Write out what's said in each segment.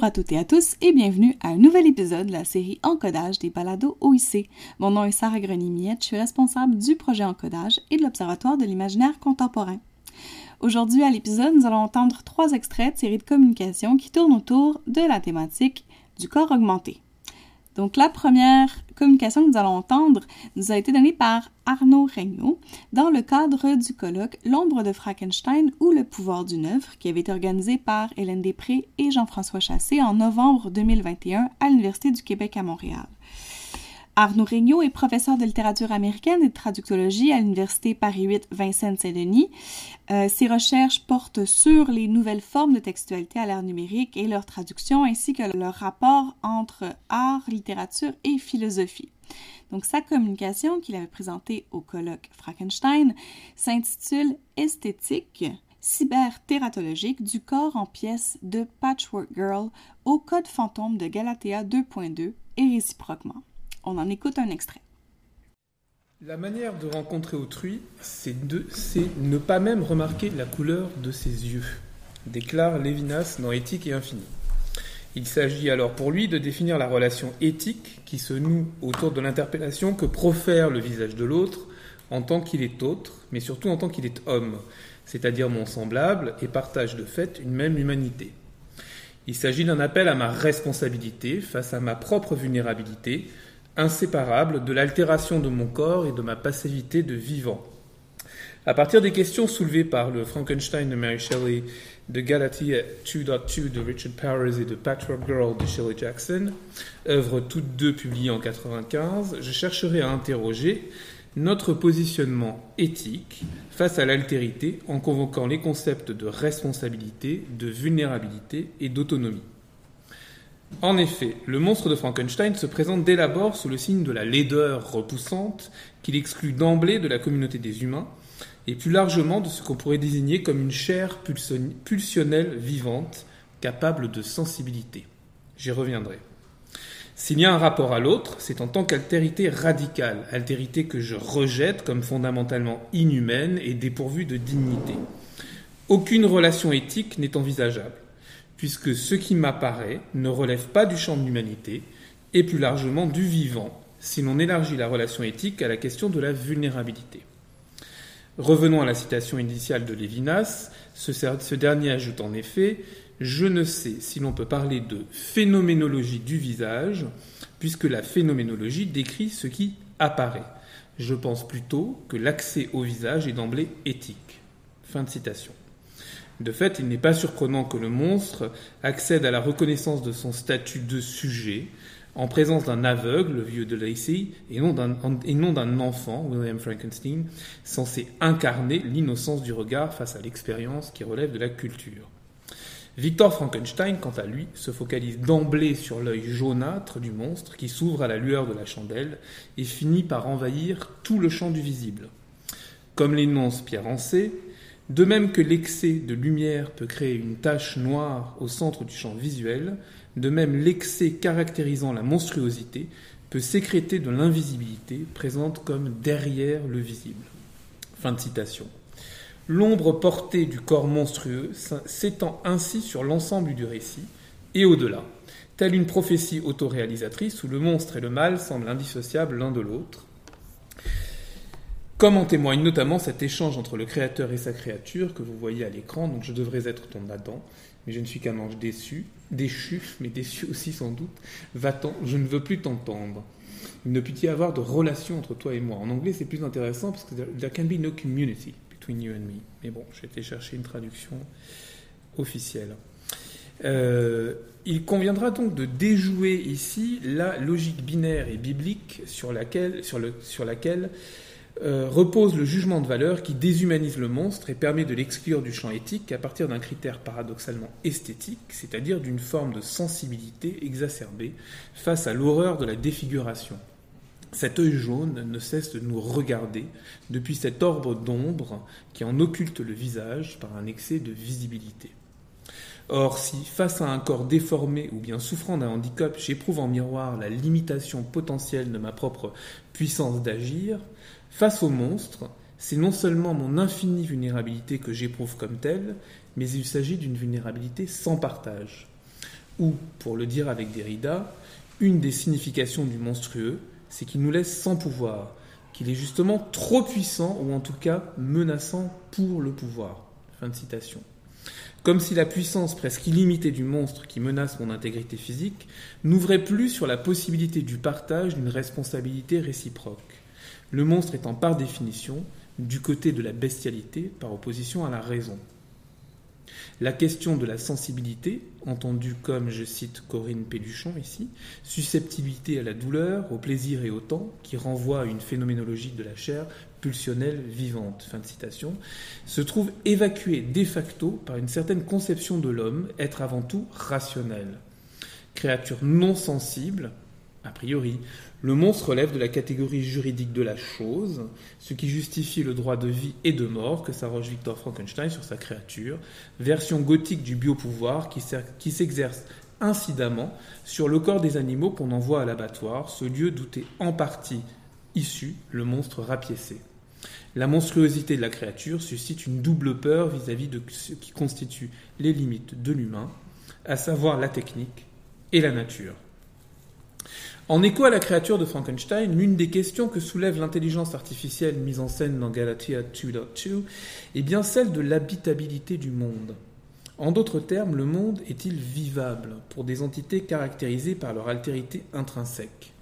Bonjour à toutes et à tous et bienvenue à un nouvel épisode de la série Encodage des balados OIC. Mon nom est Sarah Grenier-Miette, je suis responsable du projet Encodage et de l'Observatoire de l'imaginaire contemporain. Aujourd'hui à l'épisode, nous allons entendre trois extraits de séries de communication qui tournent autour de la thématique du corps augmenté. Donc la première communication que nous allons entendre nous a été donnée par Arnaud Regnault dans le cadre du colloque L'ombre de Frankenstein ou le pouvoir d'une œuvre qui avait été organisé par Hélène Després et Jean-François Chassé en novembre 2021 à l'Université du Québec à Montréal. Arnaud Regnault est professeur de littérature américaine et de traductologie à l'Université Paris 8 Vincennes-Saint-Denis. Euh, ses recherches portent sur les nouvelles formes de textualité à l'ère numérique et leur traduction, ainsi que leur rapport entre art, littérature et philosophie. Donc, sa communication qu'il avait présentée au colloque Frankenstein s'intitule Esthétique cybertératologique du corps en pièces de Patchwork Girl au code fantôme de Galatea 2.2 et réciproquement. On en écoute un extrait. La manière de rencontrer autrui, c'est ne pas même remarquer la couleur de ses yeux, déclare Lévinas dans Éthique et Infini. Il s'agit alors pour lui de définir la relation éthique qui se noue autour de l'interpellation que profère le visage de l'autre en tant qu'il est autre, mais surtout en tant qu'il est homme, c'est-à-dire mon semblable et partage de fait une même humanité. Il s'agit d'un appel à ma responsabilité face à ma propre vulnérabilité, inséparable de l'altération de mon corps et de ma passivité de vivant. À partir des questions soulevées par le Frankenstein de Mary Shelley, de Galatea 2.2 de Richard Powers et de Patchwork Girl de Shelley Jackson, œuvres toutes deux publiées en 1995, je chercherai à interroger notre positionnement éthique face à l'altérité en convoquant les concepts de responsabilité, de vulnérabilité et d'autonomie. En effet, le monstre de Frankenstein se présente dès l'abord sous le signe de la laideur repoussante qu'il exclut d'emblée de la communauté des humains, et plus largement de ce qu'on pourrait désigner comme une chair pulsionnelle vivante, capable de sensibilité. J'y reviendrai. S'il y a un rapport à l'autre, c'est en tant qu'altérité radicale, altérité que je rejette comme fondamentalement inhumaine et dépourvue de dignité. Aucune relation éthique n'est envisageable puisque ce qui m'apparaît ne relève pas du champ de l'humanité, et plus largement du vivant, si l'on élargit la relation éthique à la question de la vulnérabilité. Revenons à la citation initiale de Lévinas, ce, dernier ajoute en effet Je ne sais si l'on peut parler de phénoménologie du visage, puisque la phénoménologie décrit ce qui apparaît. Je pense plutôt que l'accès au visage est d'emblée éthique. Fin de citation. De fait, il n'est pas surprenant que le monstre accède à la reconnaissance de son statut de sujet en présence d'un aveugle, le vieux de Lacey, et non d'un enfant, William Frankenstein, censé incarner l'innocence du regard face à l'expérience qui relève de la culture. Victor Frankenstein, quant à lui, se focalise d'emblée sur l'œil jaunâtre du monstre qui s'ouvre à la lueur de la chandelle et finit par envahir tout le champ du visible. Comme l'énonce Pierre Ancet, de même que l'excès de lumière peut créer une tache noire au centre du champ visuel, de même l'excès caractérisant la monstruosité peut sécréter de l'invisibilité présente comme derrière le visible. Fin de citation. L'ombre portée du corps monstrueux s'étend ainsi sur l'ensemble du récit et au-delà, telle une prophétie autoréalisatrice où le monstre et le mal semblent indissociables l'un de l'autre, comme en témoigne notamment cet échange entre le Créateur et sa créature que vous voyez à l'écran. Donc je devrais être ton Adam, mais je ne suis qu'un ange déçu, déchu, mais déçu aussi sans doute. Va-t'en, je ne veux plus t'entendre. Il ne peut y avoir de relation entre toi et moi. En anglais, c'est plus intéressant parce que there can be no community between you and me. Mais bon, j'ai été chercher une traduction officielle. Euh, il conviendra donc de déjouer ici la logique binaire et biblique sur laquelle, sur le, sur laquelle euh, repose le jugement de valeur qui déshumanise le monstre et permet de l'exclure du champ éthique à partir d'un critère paradoxalement esthétique, c'est-à-dire d'une forme de sensibilité exacerbée face à l'horreur de la défiguration. Cet œil jaune ne cesse de nous regarder depuis cet orbe d'ombre qui en occulte le visage par un excès de visibilité. Or, si, face à un corps déformé ou bien souffrant d'un handicap, j'éprouve en miroir la limitation potentielle de ma propre puissance d'agir, face au monstre, c'est non seulement mon infinie vulnérabilité que j'éprouve comme telle, mais il s'agit d'une vulnérabilité sans partage. Ou, pour le dire avec Derrida, une des significations du monstrueux, c'est qu'il nous laisse sans pouvoir, qu'il est justement trop puissant ou en tout cas menaçant pour le pouvoir. Fin de citation. Comme si la puissance presque illimitée du monstre qui menace mon intégrité physique n'ouvrait plus sur la possibilité du partage d'une responsabilité réciproque. Le monstre étant par définition du côté de la bestialité par opposition à la raison. La question de la sensibilité, entendue comme, je cite Corinne Péluchon ici, susceptibilité à la douleur, au plaisir et au temps, qui renvoie à une phénoménologie de la chair pulsionnelle vivante, fin de citation, se trouve évacuée de facto par une certaine conception de l'homme, être avant tout rationnel. Créature non sensible, a priori, le monstre relève de la catégorie juridique de la chose, ce qui justifie le droit de vie et de mort que s'arroge Victor Frankenstein sur sa créature, version gothique du biopouvoir qui, qui s'exerce incidemment sur le corps des animaux qu'on envoie à l'abattoir, ce lieu d'où est en partie issu le monstre rapiécé. La monstruosité de la créature suscite une double peur vis-à-vis -vis de ce qui constitue les limites de l'humain, à savoir la technique et la nature. En écho à la créature de Frankenstein, l'une des questions que soulève l'intelligence artificielle mise en scène dans Galatea 2.2 est bien celle de l'habitabilité du monde. En d'autres termes, le monde est-il vivable pour des entités caractérisées par leur altérité intrinsèque?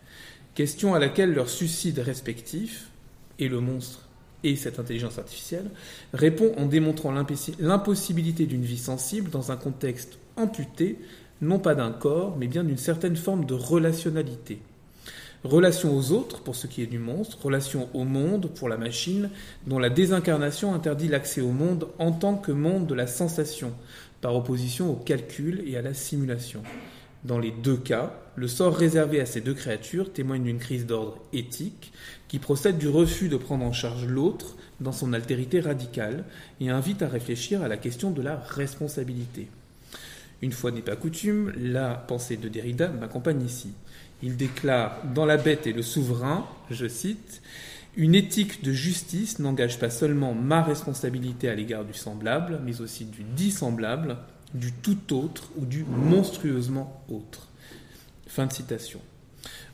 Question à laquelle leurs suicides respectifs, et le monstre et cette intelligence artificielle, répond en démontrant l'impossibilité d'une vie sensible dans un contexte amputé non pas d'un corps, mais bien d'une certaine forme de relationnalité. Relation aux autres pour ce qui est du monstre, relation au monde pour la machine, dont la désincarnation interdit l'accès au monde en tant que monde de la sensation, par opposition au calcul et à la simulation. Dans les deux cas, le sort réservé à ces deux créatures témoigne d'une crise d'ordre éthique qui procède du refus de prendre en charge l'autre dans son altérité radicale et invite à réfléchir à la question de la responsabilité. Une fois n'est pas coutume, la pensée de Derrida m'accompagne ici. Il déclare Dans la bête et le souverain, je cite, Une éthique de justice n'engage pas seulement ma responsabilité à l'égard du semblable, mais aussi du dissemblable, du tout autre ou du monstrueusement autre. Fin de citation.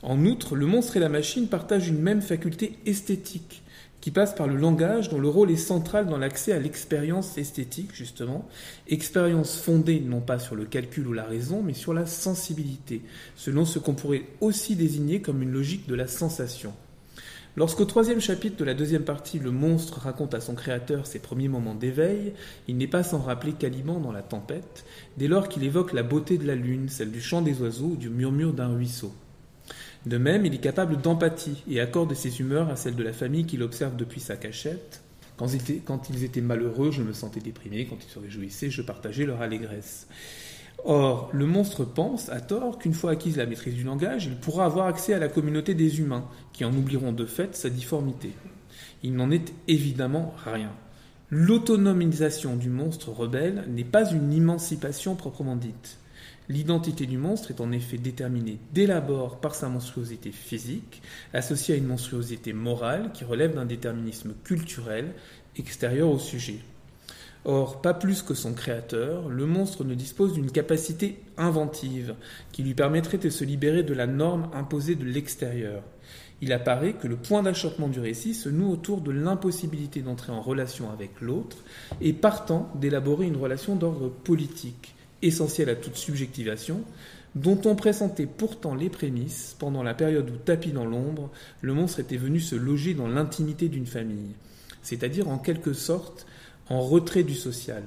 En outre, le monstre et la machine partagent une même faculté esthétique, qui passe par le langage dont le rôle est central dans l'accès à l'expérience esthétique, justement, expérience fondée non pas sur le calcul ou la raison, mais sur la sensibilité, selon ce qu'on pourrait aussi désigner comme une logique de la sensation. Lorsqu'au troisième chapitre de la deuxième partie, le monstre raconte à son créateur ses premiers moments d'éveil, il n'est pas sans rappeler Caliban dans La Tempête, dès lors qu'il évoque la beauté de la lune, celle du chant des oiseaux ou du murmure d'un ruisseau. De même, il est capable d'empathie et accorde ses humeurs à celles de la famille qu'il observe depuis sa cachette. Quand ils, étaient, malheureux, je me sentais déprimé, quand ils se réjouissaient, je partageais leur allégresse. Or, le monstre pense, à tort, qu'une fois acquise la maîtrise du langage, il pourra avoir accès à la communauté des humains, qui en oublieront de fait sa difformité. Il n'en est évidemment rien. L'autonomisation du monstre rebelle n'est pas une émancipation proprement dite. L'identité du monstre est en effet déterminée dès l'abord par sa monstruosité physique, associée à une monstruosité morale qui relève d'un déterminisme culturel extérieur au sujet. Or, pas plus que son créateur, le monstre ne dispose d'une capacité inventive qui lui permettrait de se libérer de la norme imposée de l'extérieur. Il apparaît que le point d'achoppement du récit se noue autour de l'impossibilité d'entrer en relation avec l'autre et partant d'élaborer une relation d'ordre politique essentiel à toute subjectivation, dont on pressentait pourtant les prémices pendant la période où, tapis dans l'ombre, le monstre était venu se loger dans l'intimité d'une famille, c'est-à-dire en quelque sorte en retrait du social.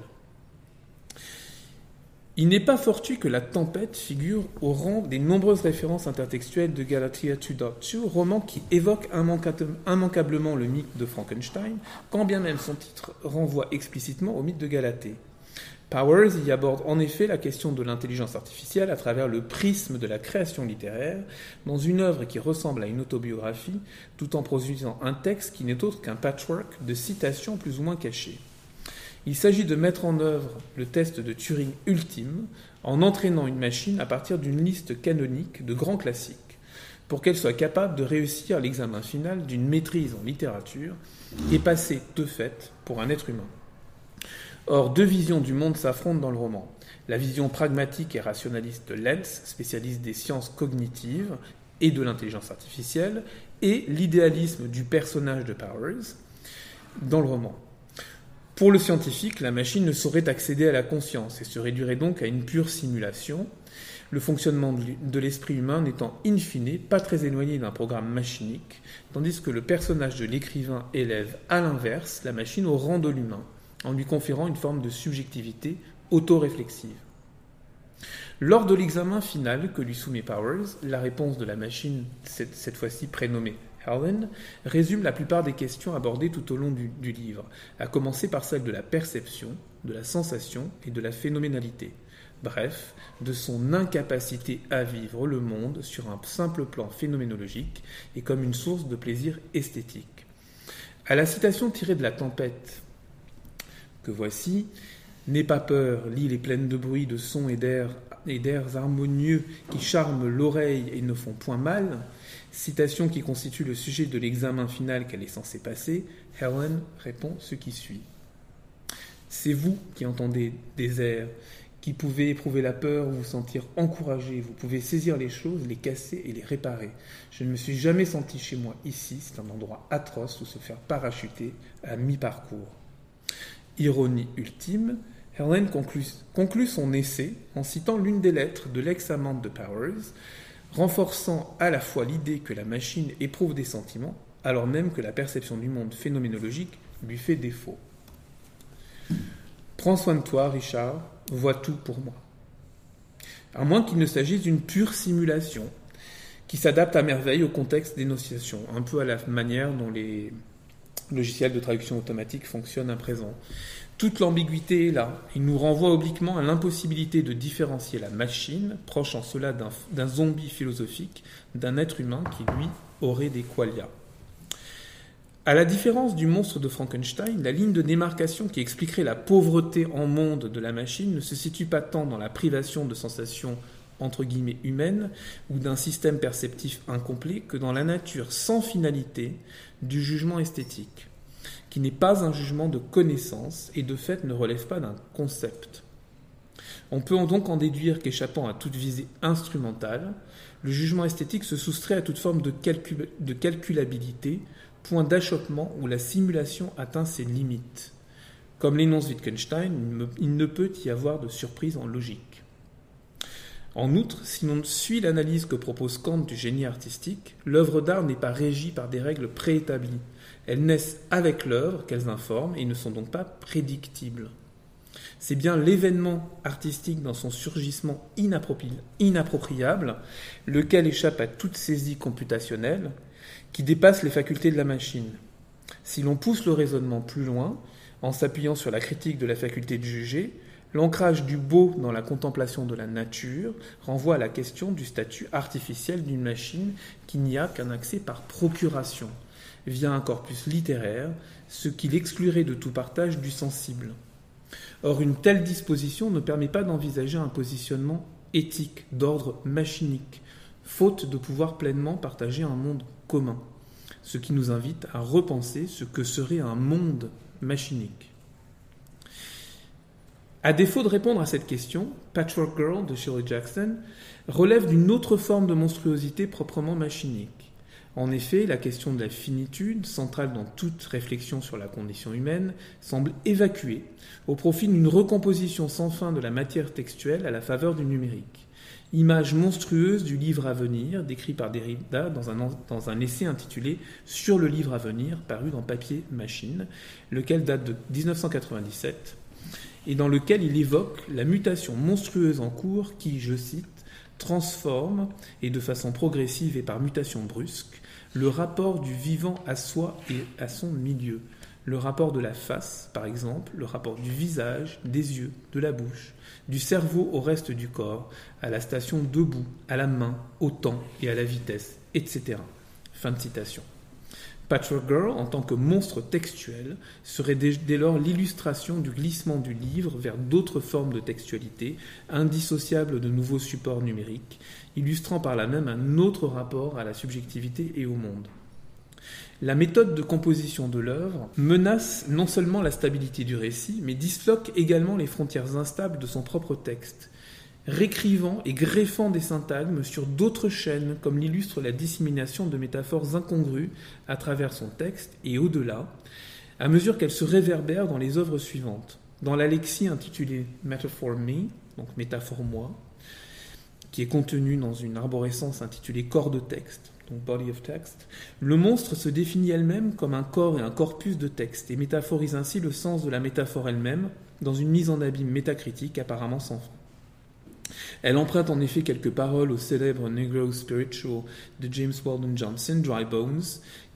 Il n'est pas fortuit que La Tempête figure au rang des nombreuses références intertextuelles de Galatea 2.2, roman qui évoque immanquablement le mythe de Frankenstein, quand bien même son titre renvoie explicitement au mythe de Galatée. Powers y aborde en effet la question de l'intelligence artificielle à travers le prisme de la création littéraire, dans une œuvre qui ressemble à une autobiographie, tout en produisant un texte qui n'est autre qu'un patchwork de citations plus ou moins cachées. Il s'agit de mettre en œuvre le test de Turing ultime en entraînant une machine à partir d'une liste canonique de grands classiques, pour qu'elle soit capable de réussir l'examen final d'une maîtrise en littérature et passer de fait pour un être humain. Or, deux visions du monde s'affrontent dans le roman. La vision pragmatique et rationaliste de Lenz, spécialiste des sciences cognitives et de l'intelligence artificielle, et l'idéalisme du personnage de Powers dans le roman. Pour le scientifique, la machine ne saurait accéder à la conscience et se réduirait donc à une pure simulation, le fonctionnement de l'esprit humain n'étant in fine pas très éloigné d'un programme machinique, tandis que le personnage de l'écrivain élève à l'inverse la machine au rang de l'humain, en lui conférant une forme de subjectivité autoréflexive. Lors de l'examen final que lui soumet Powers, la réponse de la machine, cette, fois-ci prénommée Helen, résume la plupart des questions abordées tout au long du, du, livre, à commencer par celle de la perception, de la sensation et de la phénoménalité. Bref, de son incapacité à vivre le monde sur un simple plan phénoménologique et comme une source de plaisir esthétique. À la citation tirée de La Tempête voici. N'aie pas peur, l'île est pleine de bruit, de sons et d'airs et d'airs harmonieux qui charment l'oreille et ne font point mal. Citation qui constitue le sujet de l'examen final qu'elle est censée passer. Helen répond ce qui suit. C'est vous qui entendez des airs, qui pouvez éprouver la peur, vous sentir encouragé, vous pouvez saisir les choses, les casser et les réparer. Je ne me suis jamais senti chez moi ici, c'est un endroit atroce où se faire parachuter à mi-parcours ironie ultime, Helen conclut, son essai en citant l'une des lettres de l'ex-amante de Powers, renforçant à la fois l'idée que la machine éprouve des sentiments, alors même que la perception du monde phénoménologique lui fait défaut. Prends soin de toi, Richard, vois tout pour moi. À moins qu'il ne s'agisse d'une pure simulation qui s'adapte à merveille au contexte d'énonciation, un peu à la manière dont les logiciel de traduction automatique fonctionne à présent. Toute l'ambiguïté est là. Il nous renvoie obliquement à l'impossibilité de différencier la machine, proche en cela d'un zombie philosophique, d'un être humain qui, lui, aurait des qualia. À la différence du monstre de Frankenstein, la ligne de démarcation qui expliquerait la pauvreté en monde de la machine ne se situe pas tant dans la privation de sensations entre guillemets humaine ou d'un système perceptif incomplet que dans la nature sans finalité du jugement esthétique, qui n'est pas un jugement de connaissance et de fait ne relève pas d'un concept. On peut donc en déduire qu'échappant à toute visée instrumentale, le jugement esthétique se soustrait à toute forme de, de calculabilité, point d'achoppement où la simulation atteint ses limites. Comme l'énonce Wittgenstein, il ne peut y avoir de surprise en logique. En outre, si l'on suit l'analyse que propose Kant du génie artistique, l'œuvre d'art n'est pas régie par des règles préétablies. Elles naissent avec l'œuvre qu'elles informent et ne sont donc pas prédictibles. C'est bien l'événement artistique dans son surgissement inappropriable, lequel échappe à toute saisie computationnelle, qui dépasse les facultés de la machine. Si l'on pousse le raisonnement plus loin, en s'appuyant sur la critique de la faculté de juger, L'ancrage du beau dans la contemplation de la nature renvoie à la question du statut artificiel d'une machine qui n'y a qu'un accès par procuration, via un corpus littéraire, ce qui l'exclurait de tout partage du sensible. Or, une telle disposition ne permet pas d'envisager un positionnement éthique d'ordre machinique, faute de pouvoir pleinement partager un monde commun, ce qui nous invite à repenser ce que serait un monde machinique. À défaut de répondre à cette question, Patchwork Girl de Shirley Jackson relève d'une autre forme de monstruosité proprement machinique. En effet, la question de la finitude, centrale dans toute réflexion sur la condition humaine, semble évacuée au profit d'une recomposition sans fin de la matière textuelle à la faveur du numérique. Image monstrueuse du livre à venir, décrit par Derrida dans un, dans un essai intitulé Sur le livre à venir, paru dans Papier Machine, lequel date de 1997 et dans lequel il évoque la mutation monstrueuse en cours qui, je cite, transforme, et de façon progressive et par mutation brusque, le rapport du vivant à soi et à son milieu. Le rapport de la face, par exemple, le rapport du visage, des yeux, de la bouche, du cerveau au reste du corps, à la station debout, à la main, au temps et à la vitesse, etc. Fin de citation. Patchwork Girl, en tant que monstre textuel, serait dès lors l'illustration du glissement du livre vers d'autres formes de textualité, indissociables de nouveaux supports numériques, illustrant par là même un autre rapport à la subjectivité et au monde. La méthode de composition de l'œuvre menace non seulement la stabilité du récit, mais disloque également les frontières instables de son propre texte, réécrivant et greffant des syntagmes sur d'autres chaînes, comme l'illustre la dissémination de métaphores incongrues à travers son texte et au-delà, à mesure qu'elles se réverbèrent dans les œuvres suivantes. Dans l'Alexis intitulée Metaphor Me, donc métaphore moi, qui est contenue dans une arborescence intitulée corps de texte, donc body of text, le monstre se définit elle-même comme un corps et un corpus de texte et métaphorise ainsi le sens de la métaphore elle-même dans une mise en abîme métacritique apparemment sans fin. Elle emprunte en effet quelques paroles au célèbre Negro Spiritual de James Weldon Johnson, Dry Bones,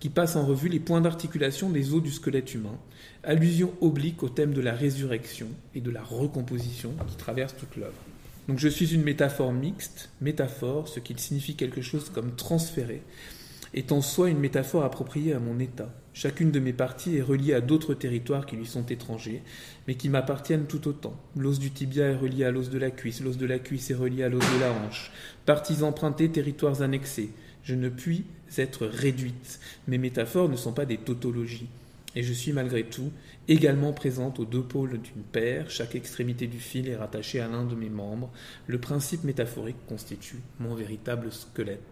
qui passe en revue les points d'articulation des os du squelette humain, allusion oblique au thème de la résurrection et de la recomposition qui traverse toute l'œuvre. Donc je suis une métaphore mixte, métaphore, ce qui signifie quelque chose comme transféré, est en soi une métaphore appropriée à mon état. Chacune de mes parties est reliée à d'autres territoires qui lui sont étrangers, mais qui m'appartiennent tout autant. L'os du tibia est relié à l'os de la cuisse, l'os de la cuisse est relié à l'os de la hanche. Parties empruntées, territoires annexés. Je ne puis être réduite. Mes métaphores ne sont pas des tautologies. Et je suis malgré tout également présente aux deux pôles d'une paire, chaque extrémité du fil est rattachée à l'un de mes membres. Le principe métaphorique constitue mon véritable squelette.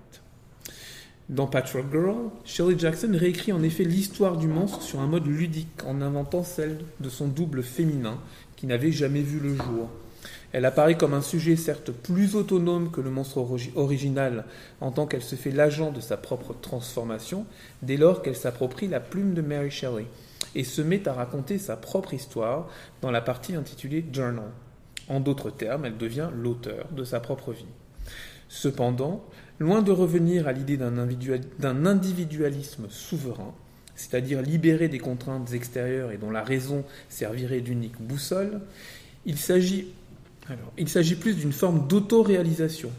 Dans Patchwork Girl, Shirley Jackson réécrit en effet l'histoire du monstre sur un mode ludique en inventant celle de son double féminin qui n'avait jamais vu le jour. Elle apparaît comme un sujet certes plus autonome que le monstre original en tant qu'elle se fait l'agent de sa propre transformation dès lors qu'elle s'approprie la plume de Mary Shelley et se met à raconter sa propre histoire dans la partie intitulée Journal. En d'autres termes, elle devient l'auteur de sa propre vie. Cependant, loin de revenir à l'idée d'un individualisme souverain, c'est-à-dire libéré des contraintes extérieures et dont la raison servirait d'unique boussole, il s'agit il s'agit plus d'une forme d'autoréalisation.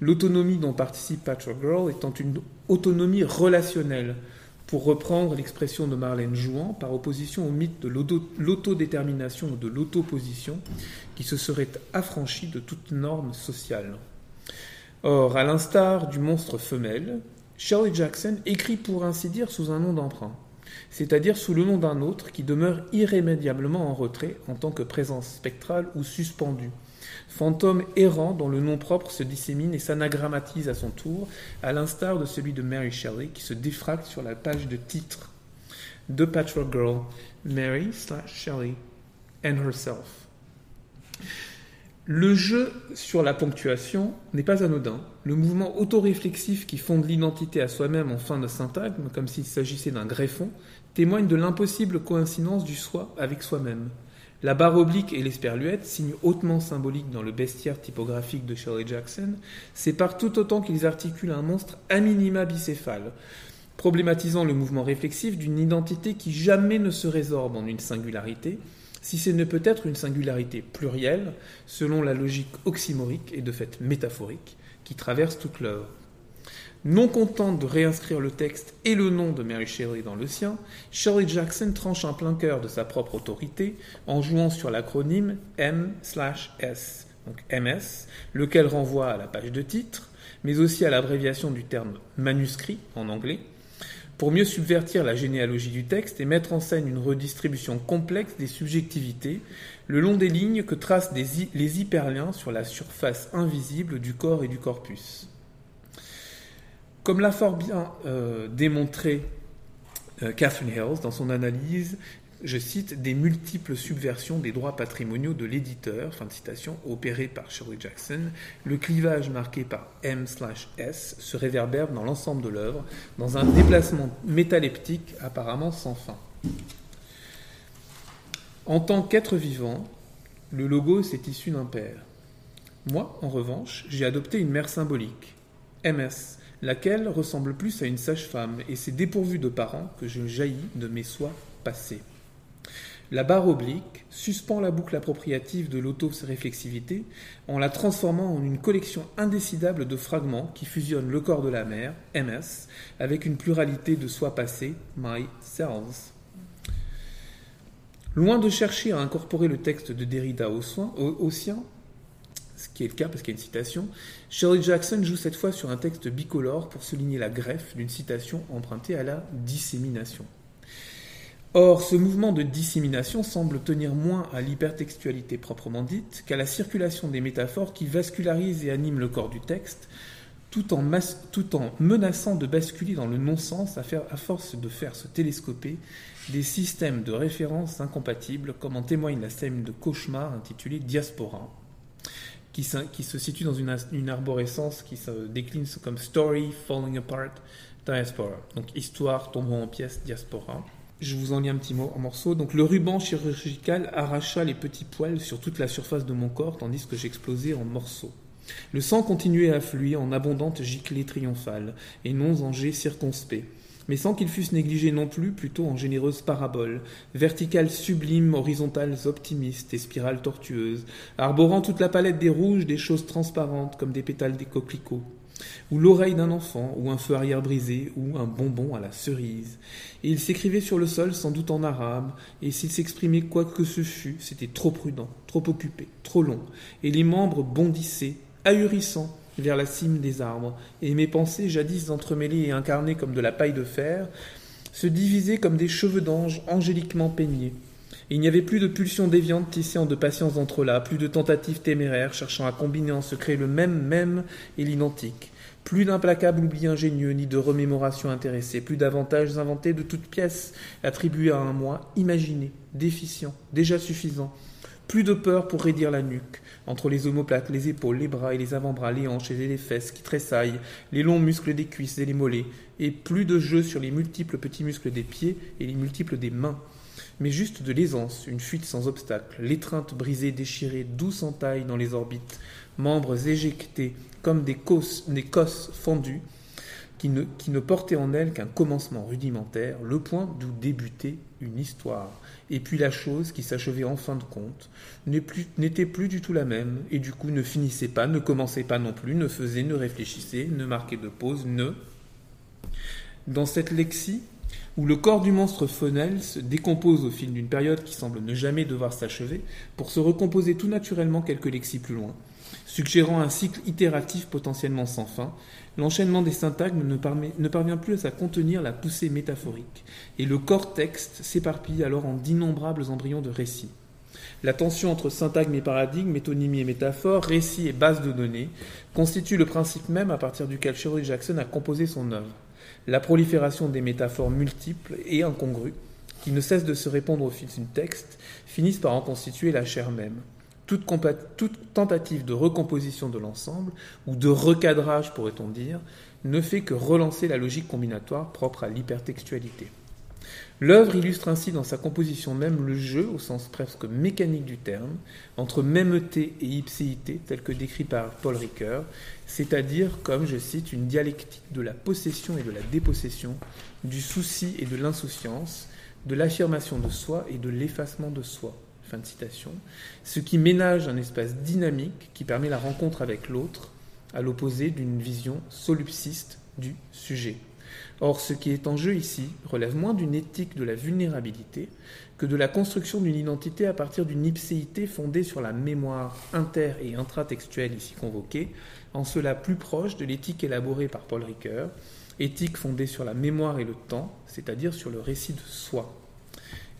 L'autonomie dont participe Patrick Girl étant une autonomie relationnelle, pour reprendre l'expression de Marlène Jouan, par opposition au mythe de l'autodétermination ou de l'autoposition, qui se serait affranchi de toute norme sociale. Or, à l'instar du monstre femelle, Shirley Jackson écrit pour ainsi dire sous un nom d'emprunt, c'est-à-dire sous le nom d'un autre qui demeure irrémédiablement en retrait en tant que présence spectrale ou suspendue, fantôme errant dont le nom propre se dissémine et s'anagrammatise à son tour, à l'instar de celui de Mary Shelley qui se défracte sur la page de titre de Patchwork Girl, Mary slash Shelley and herself. Le jeu sur la ponctuation n'est pas anodin. Le mouvement autoréflexif qui fonde l'identité à soi-même en fin de syntagme, comme s'il s'agissait d'un greffon, témoigne de l'impossible coïncidence du soi avec soi-même. La barre oblique et l'esperluette, signe hautement symbolique dans le bestiaire typographique de Shirley Jackson, séparent tout autant qu'ils articulent un monstre à minima bicéphale, problématisant le mouvement réflexif d'une identité qui jamais ne se résorbe en une singularité, si ce ne peut être une singularité plurielle, selon la logique oxymorique et de fait métaphorique, qui traverse toute l'œuvre. Non contente de réinscrire le texte et le nom de Mary Shelley dans le sien, Shirley Jackson tranche un plein cœur de sa propre autorité en jouant sur l'acronyme M/S, donc MS, lequel renvoie à la page de titre, mais aussi à l'abréviation du terme manuscrit en anglais, pour mieux subvertir la généalogie du texte et mettre en scène une redistribution complexe des subjectivités le long des lignes que tracent les hyperliens sur la surface invisible du corps et du corpus. Comme l'a fort bien euh, démontré euh, Catherine Hills dans son analyse, je cite, des multiples subversions des droits patrimoniaux de l'éditeur, fin de citation, opérées par Shirley Jackson, le clivage marqué par M/S se réverbère dans l'ensemble de l'œuvre, dans un déplacement métaleptique apparemment sans fin. En tant qu'être vivant, Le logo est issu d'un père. Moi, en revanche, j'ai adopté une mère symbolique, MS, laquelle ressemble plus à une sage-femme, et c'est dépourvu de parents que je jaillis de mes soins passés. La barre oblique suspend la boucle appropriative de l'auto-réflexivité en la transformant en une collection indécidable de fragments qui fusionnent le corps de la mère, MS, avec une pluralité de soi passé, my selves. Loin de chercher à incorporer le texte de Derrida au, au sien, ce qui est le cas parce qu'il y a une citation, Shirley Jackson joue cette fois sur un texte bicolore pour souligner la greffe d'une citation empruntée à la dissémination. Or, ce mouvement de dissémination semble tenir moins à l'hypertextualité proprement dite qu'à la circulation des métaphores qui vascularisent et animent le corps du texte, tout en, menaçant de basculer dans le non-sens à, force de faire se télescoper des systèmes de référence incompatibles, comme en témoigne la scène de cauchemar intitulée Diaspora, qui, se situe dans une arborescence qui se décline comme Story Falling Apart Diaspora, donc histoire tombant en pièces Diaspora. Je vous en lis un petit mot en morceau. Donc le ruban chirurgical arracha les petits poils sur toute la surface de mon corps tandis que j'explosais en morceaux. Le sang continuait à affluer en abondante giclée triomphale et non en jet circonspect, mais sans qu'ils fussent négligés non plus, plutôt en généreuses paraboles, verticales sublimes, horizontales optimistes et spirales tortueuses, arborant toute la palette des rouges, des choses transparentes comme des pétales des coquelicots ou l'oreille d'un enfant, ou un feu arrière brisé, ou un bonbon à la cerise. Et il s'écrivait sur le sol, sans doute en arabe, et s'il s'exprimait quoi que ce fût, c'était trop prudent, trop occupé, trop long, et les membres bondissaient, ahurissants, vers la cime des arbres, et mes pensées, jadis entremêlées et incarnées comme de la paille de fer, se divisaient comme des cheveux d'ange angéliquement peignés. Il n'y avait plus de pulsions déviantes tissées en de patience là, plus de tentatives téméraires cherchant à combiner en secret le même même et l'identique. Plus d'implacable oubli ingénieux, ni de remémoration intéressée, plus d'avantages inventés de toutes pièces, attribués à un moi imaginé, déficient, déjà suffisant. Plus de peur pour raidir la nuque, entre les omoplates, les épaules, les bras et les avant-bras, les hanches et les fesses qui tressaillent, les longs muscles des cuisses et les mollets, et plus de jeu sur les multiples petits muscles des pieds et les multiples des mains mais juste de l'aisance, une fuite sans obstacle, l'étreinte brisée, déchirée, douce taille dans les orbites, membres éjectés comme des cosses, des cosses fendues, qui ne, qui ne portaient en elles qu'un commencement rudimentaire, le point d'où débutait une histoire. Et puis la chose qui s'achevait en fin de compte n'était plus, plus du tout la même, et du coup ne finissait pas, ne commençait pas non plus, ne faisait, ne réfléchissait, ne marquait de pause, ne. Dans cette lexie, où le corps du monstre Fonel se décompose au fil d'une période qui semble ne jamais devoir s'achever, pour se recomposer tout naturellement quelques lexis plus loin, suggérant un cycle itératif potentiellement sans fin, l'enchaînement des syntagmes ne, ne, parvient plus à contenir la poussée métaphorique, et le corps texte s'éparpille alors en d'innombrables embryons de récits. La tension entre syntagme et paradigme, métonymie et métaphore, récit et base de données, constitue le principe même à partir duquel Shirley Jackson a composé son œuvre la prolifération des métaphores multiples et incongrues, qui ne cessent de se répondre au fil du texte, finissent par en constituer la chair même. Toute, toute tentative de recomposition de l'ensemble, ou de recadrage pourrait-on dire, ne fait que relancer la logique combinatoire propre à l'hypertextualité. L'œuvre illustre ainsi dans sa composition même le jeu, au sens presque mécanique du terme, entre mêmeté et ipséité, tel que décrit par Paul Ricoeur, c'est-à-dire comme, je cite, une dialectique de la possession et de la dépossession, du souci et de l'insouciance, de l'affirmation de soi et de l'effacement de soi. Ce qui ménage un espace dynamique qui permet la rencontre avec l'autre, à l'opposé d'une vision solipsiste du sujet. Or, ce qui est en jeu ici relève moins d'une éthique de la vulnérabilité que de la construction d'une identité à partir d'une ipséité fondée sur la mémoire inter- et intratextuelle ici convoquée, en cela plus proche de l'éthique élaborée par Paul Ricoeur, éthique fondée sur la mémoire et le temps, c'est-à-dire sur le récit de soi.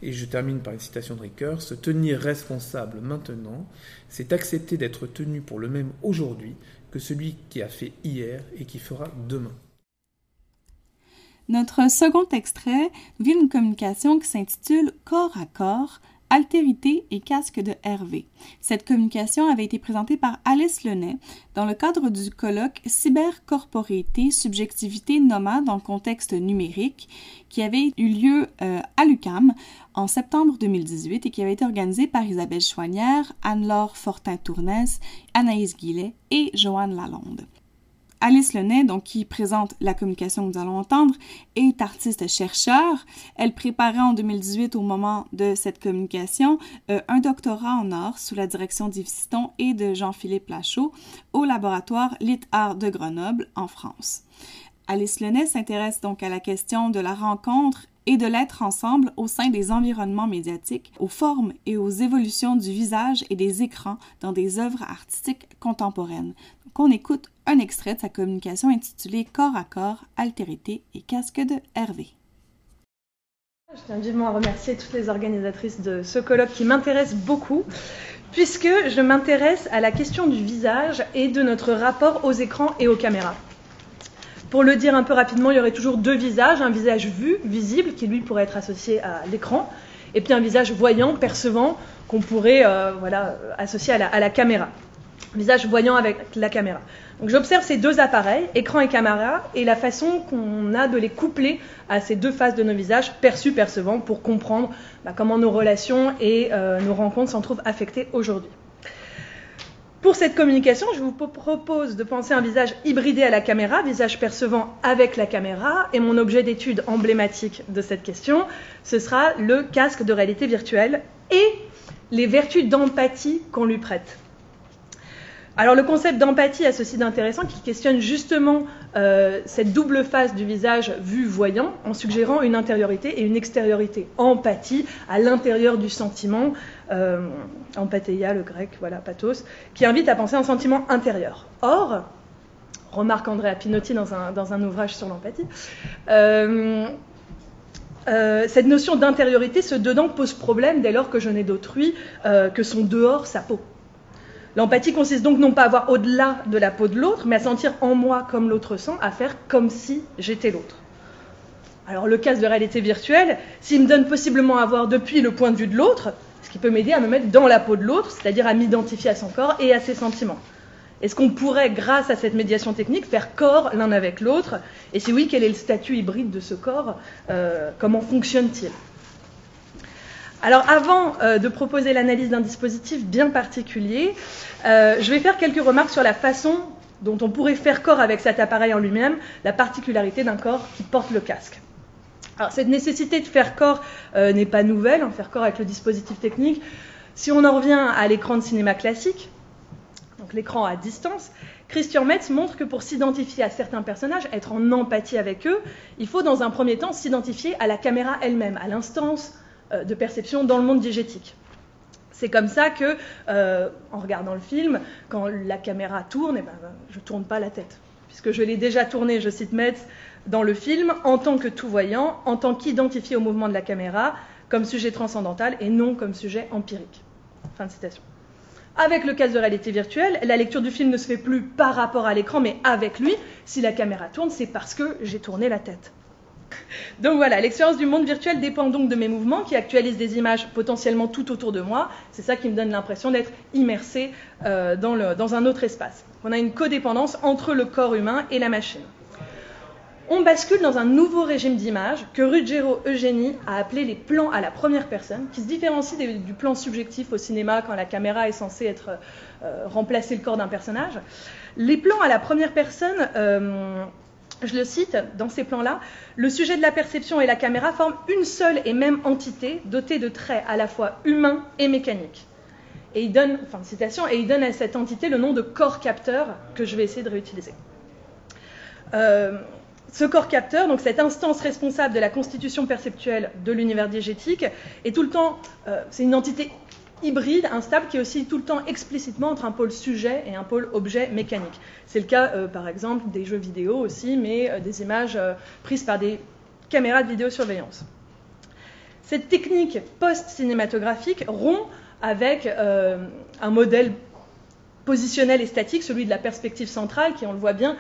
Et je termine par une citation de Ricoeur Se tenir responsable maintenant, c'est accepter d'être tenu pour le même aujourd'hui que celui qui a fait hier et qui fera demain. Notre second extrait vient d'une communication qui s'intitule Corps à corps Altérité et casque de Hervé. Cette communication avait été présentée par Alice Lenay dans le cadre du colloque Cybercorporéité, subjectivité nomade le contexte numérique qui avait eu lieu euh, à l'UCAM en septembre 2018 et qui avait été organisé par Isabelle Chouanière, Anne-Laure Fortin-Tournès, Anaïs Guillet et Joanne Lalonde. Alice Lenay, donc qui présente la communication que nous allons entendre, est artiste-chercheur. Elle préparait en 2018, au moment de cette communication, euh, un doctorat en art sous la direction d'Yves Siston et de Jean-Philippe Lachaud au laboratoire Lit Art de Grenoble, en France. Alice Lenay s'intéresse donc à la question de la rencontre et de l'être ensemble au sein des environnements médiatiques, aux formes et aux évolutions du visage et des écrans dans des œuvres artistiques contemporaines. Qu'on écoute un extrait de sa communication intitulée Corps à corps, altérité et casque de Hervé. Je tiens vivement à remercier toutes les organisatrices de ce colloque qui m'intéresse beaucoup, puisque je m'intéresse à la question du visage et de notre rapport aux écrans et aux caméras. Pour le dire un peu rapidement, il y aurait toujours deux visages, un visage vu, visible, qui lui pourrait être associé à l'écran, et puis un visage voyant, percevant, qu'on pourrait euh, voilà, associer à la, à la caméra. Visage voyant avec la caméra. Donc j'observe ces deux appareils, écran et caméra, et la façon qu'on a de les coupler à ces deux faces de nos visages, perçus, percevants, pour comprendre bah, comment nos relations et euh, nos rencontres s'en trouvent affectées aujourd'hui. Pour cette communication, je vous propose de penser un visage hybridé à la caméra, visage percevant avec la caméra, et mon objet d'étude emblématique de cette question, ce sera le casque de réalité virtuelle et les vertus d'empathie qu'on lui prête. Alors le concept d'empathie a ceci d'intéressant qu'il questionne justement euh, cette double face du visage vu-voyant en suggérant une intériorité et une extériorité. Empathie à l'intérieur du sentiment, euh, le grec, voilà, pathos, qui invite à penser un sentiment intérieur. Or, remarque Andrea Pinotti dans un, ouvrage sur l'empathie, euh, euh, cette notion d'intériorité, ce dedans pose problème dès lors que je n'ai d'autrui que son dehors, sa peau. L'empathie consiste donc non pas à voir au-delà de la peau de l'autre, mais à sentir en moi comme l'autre sent, à faire comme si j'étais l'autre. Alors le casque de réalité virtuelle, s'il me donne possiblement à voir depuis le point de vue de l'autre, ce qui peut m'aider à me mettre dans la peau de l'autre, c'est-à-dire à m'identifier à son corps et à ses sentiments. Est-ce qu'on pourrait, grâce à cette médiation technique, faire corps l'un avec l'autre? Et si oui, quel est le statut hybride de ce corps? Euh, Comment fonctionne-t-il? Alors avant euh, de proposer l'analyse d'un dispositif bien particulier, euh, je vais faire quelques remarques sur la façon dont on pourrait faire corps avec cet appareil en lui-même, la particularité d'un corps qui porte le casque. Alors cette nécessité de faire corps euh, n'est pas nouvelle, en hein, faire corps avec le dispositif technique. Si on en revient à l'écran de cinéma classique, donc l'écran à distance, Christian Metz montre que pour s'identifier à certains personnages, être en empathie avec eux, il faut dans un premier temps s'identifier à la caméra elle-même, à l'instance de perception dans le monde diégétique. C'est comme ça que, euh, en regardant le film, quand la caméra tourne, eh ben, je ne tourne pas la tête. Puisque je l'ai déjà tourné, je cite Metz, dans le film, en tant que tout-voyant, en tant qu'identifié au mouvement de la caméra, comme sujet transcendantal et non comme sujet empirique. Fin de citation. Avec le cas de réalité virtuelle, la lecture du film ne se fait plus par rapport à l'écran, mais avec lui. Si la caméra tourne, c'est parce que j'ai tourné la tête. Donc voilà, l'expérience du monde virtuel dépend donc de mes mouvements qui actualisent des images potentiellement tout autour de moi. C'est ça qui me donne l'impression d'être immersé euh, dans, un autre espace. On a une codépendance entre le corps humain et la machine. On bascule dans un nouveau régime d'image que Ruggero Eugénie a appelé les plans à la première personne, qui se différencie du plan subjectif au cinéma quand la caméra est censée être euh, remplacer le corps d'un personnage. Les plans à la première personne euh, je le cite, dans ces plans-là, le sujet de la perception et la caméra forment une seule et même entité dotée de traits à la fois humains et mécaniques. Et il donne, à cette entité le nom de corps capteur que je vais essayer de réutiliser. Euh, ce corps capteur, donc cette instance responsable de la constitution perceptuelle de l'univers diégétique, est tout le temps, euh, c'est une entité hybride, instable, qui est aussi tout le temps explicitement entre un pôle sujet et un pôle objet mécanique. C'est le cas, euh, par exemple, des jeux vidéo aussi, mais euh, des images euh, prises par des caméras de vidéosurveillance. Cette technique post-cinématographique rompt avec un modèle positionnel et statique, celui de la perspective centrale, qui, on le voit bien,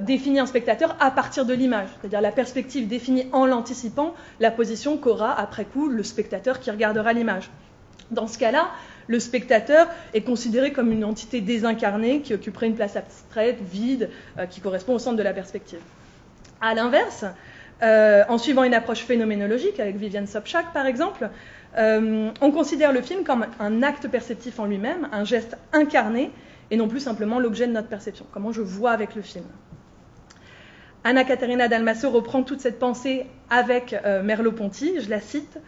définit un spectateur à partir de l'image. C'est-à-dire la perspective définit en l'anticipant la position qu'aura après coup le spectateur qui regardera l'image. Dans ce cas-là, le spectateur est considéré comme une entité désincarnée qui occuperait une place abstraite, vide, euh, qui correspond au centre de la perspective. À l'inverse, euh, en suivant une approche phénoménologique avec Viviane Sobchak par exemple, euh, on considère le film comme un acte perceptif en lui-même, un geste incarné, et non plus simplement l'objet de notre perception, comment je vois avec le film. Anna Caterina Dalmasso reprend toute cette pensée avec Merleau-Ponty, je la cite.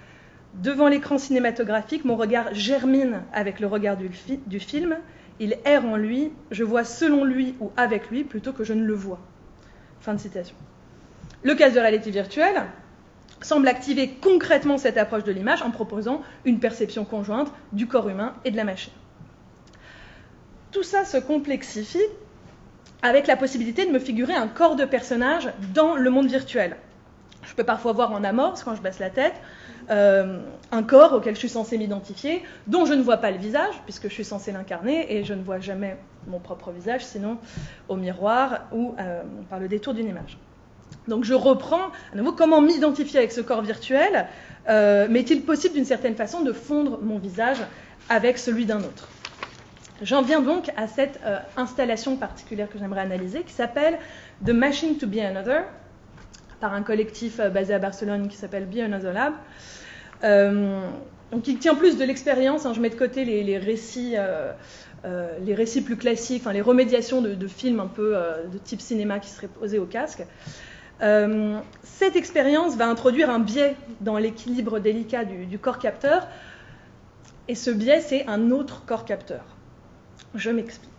Devant l'écran cinématographique, mon regard germine avec le regard du, film. Il erre en lui, je vois selon lui ou avec lui plutôt que je ne le vois. Fin de citation. Le casque de réalité virtuelle semble activer concrètement cette approche de l'image en proposant une perception conjointe du corps humain et de la machine. Tout ça se complexifie avec la possibilité de me figurer un corps de personnage dans le monde virtuel. Je peux parfois voir en amorce, quand je baisse la tête, euh, un corps auquel je suis censé m'identifier, dont je ne vois pas le visage, puisque je suis censé l'incarner, et je ne vois jamais mon propre visage, sinon au miroir ou euh, par le détour d'une image. Donc je reprends à nouveau comment m'identifier avec ce corps virtuel, euh, mais est-il possible d'une certaine façon de fondre mon visage avec celui d'un autre? J'en viens donc à cette installation particulière que j'aimerais analyser, qui s'appelle The Machine to Be Another, par un collectif basé à Barcelone qui s'appelle Be Another Lab. Euh, donc il tient plus de l'expérience. Hein, je mets de côté les, récits. Euh, euh, les récits plus classiques, les remédiations de, films un peu de type cinéma qui seraient posés au casque. cette expérience va introduire un biais dans l'équilibre délicat du, corps capteur, et ce biais, c'est un autre corps capteur. Je m'explique.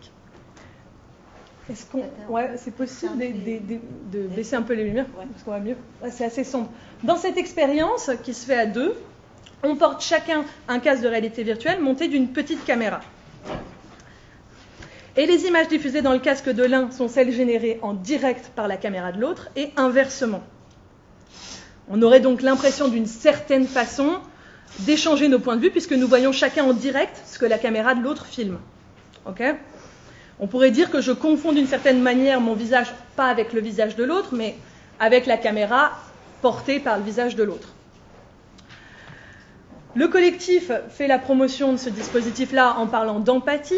Est-ce qu'on, ouais, c'est possible de, baisser un peu les lumières parce qu'on va mieux. c'est assez sombre. Dans cette expérience qui se fait à deux, on porte chacun un casque de réalité virtuelle monté d'une petite caméra. Et les images diffusées dans le casque de l'un sont celles générées en direct par la caméra de l'autre et inversement. On aurait donc l'impression d'une certaine façon d'échanger nos points de vue puisque nous voyons chacun en direct ce que la caméra de l'autre filme. on pourrait dire que je confonds d'une certaine manière mon visage, pas avec le visage de l'autre, mais avec la caméra portée par le visage de l'autre. Le collectif fait la promotion de ce dispositif-là en parlant d'empathie.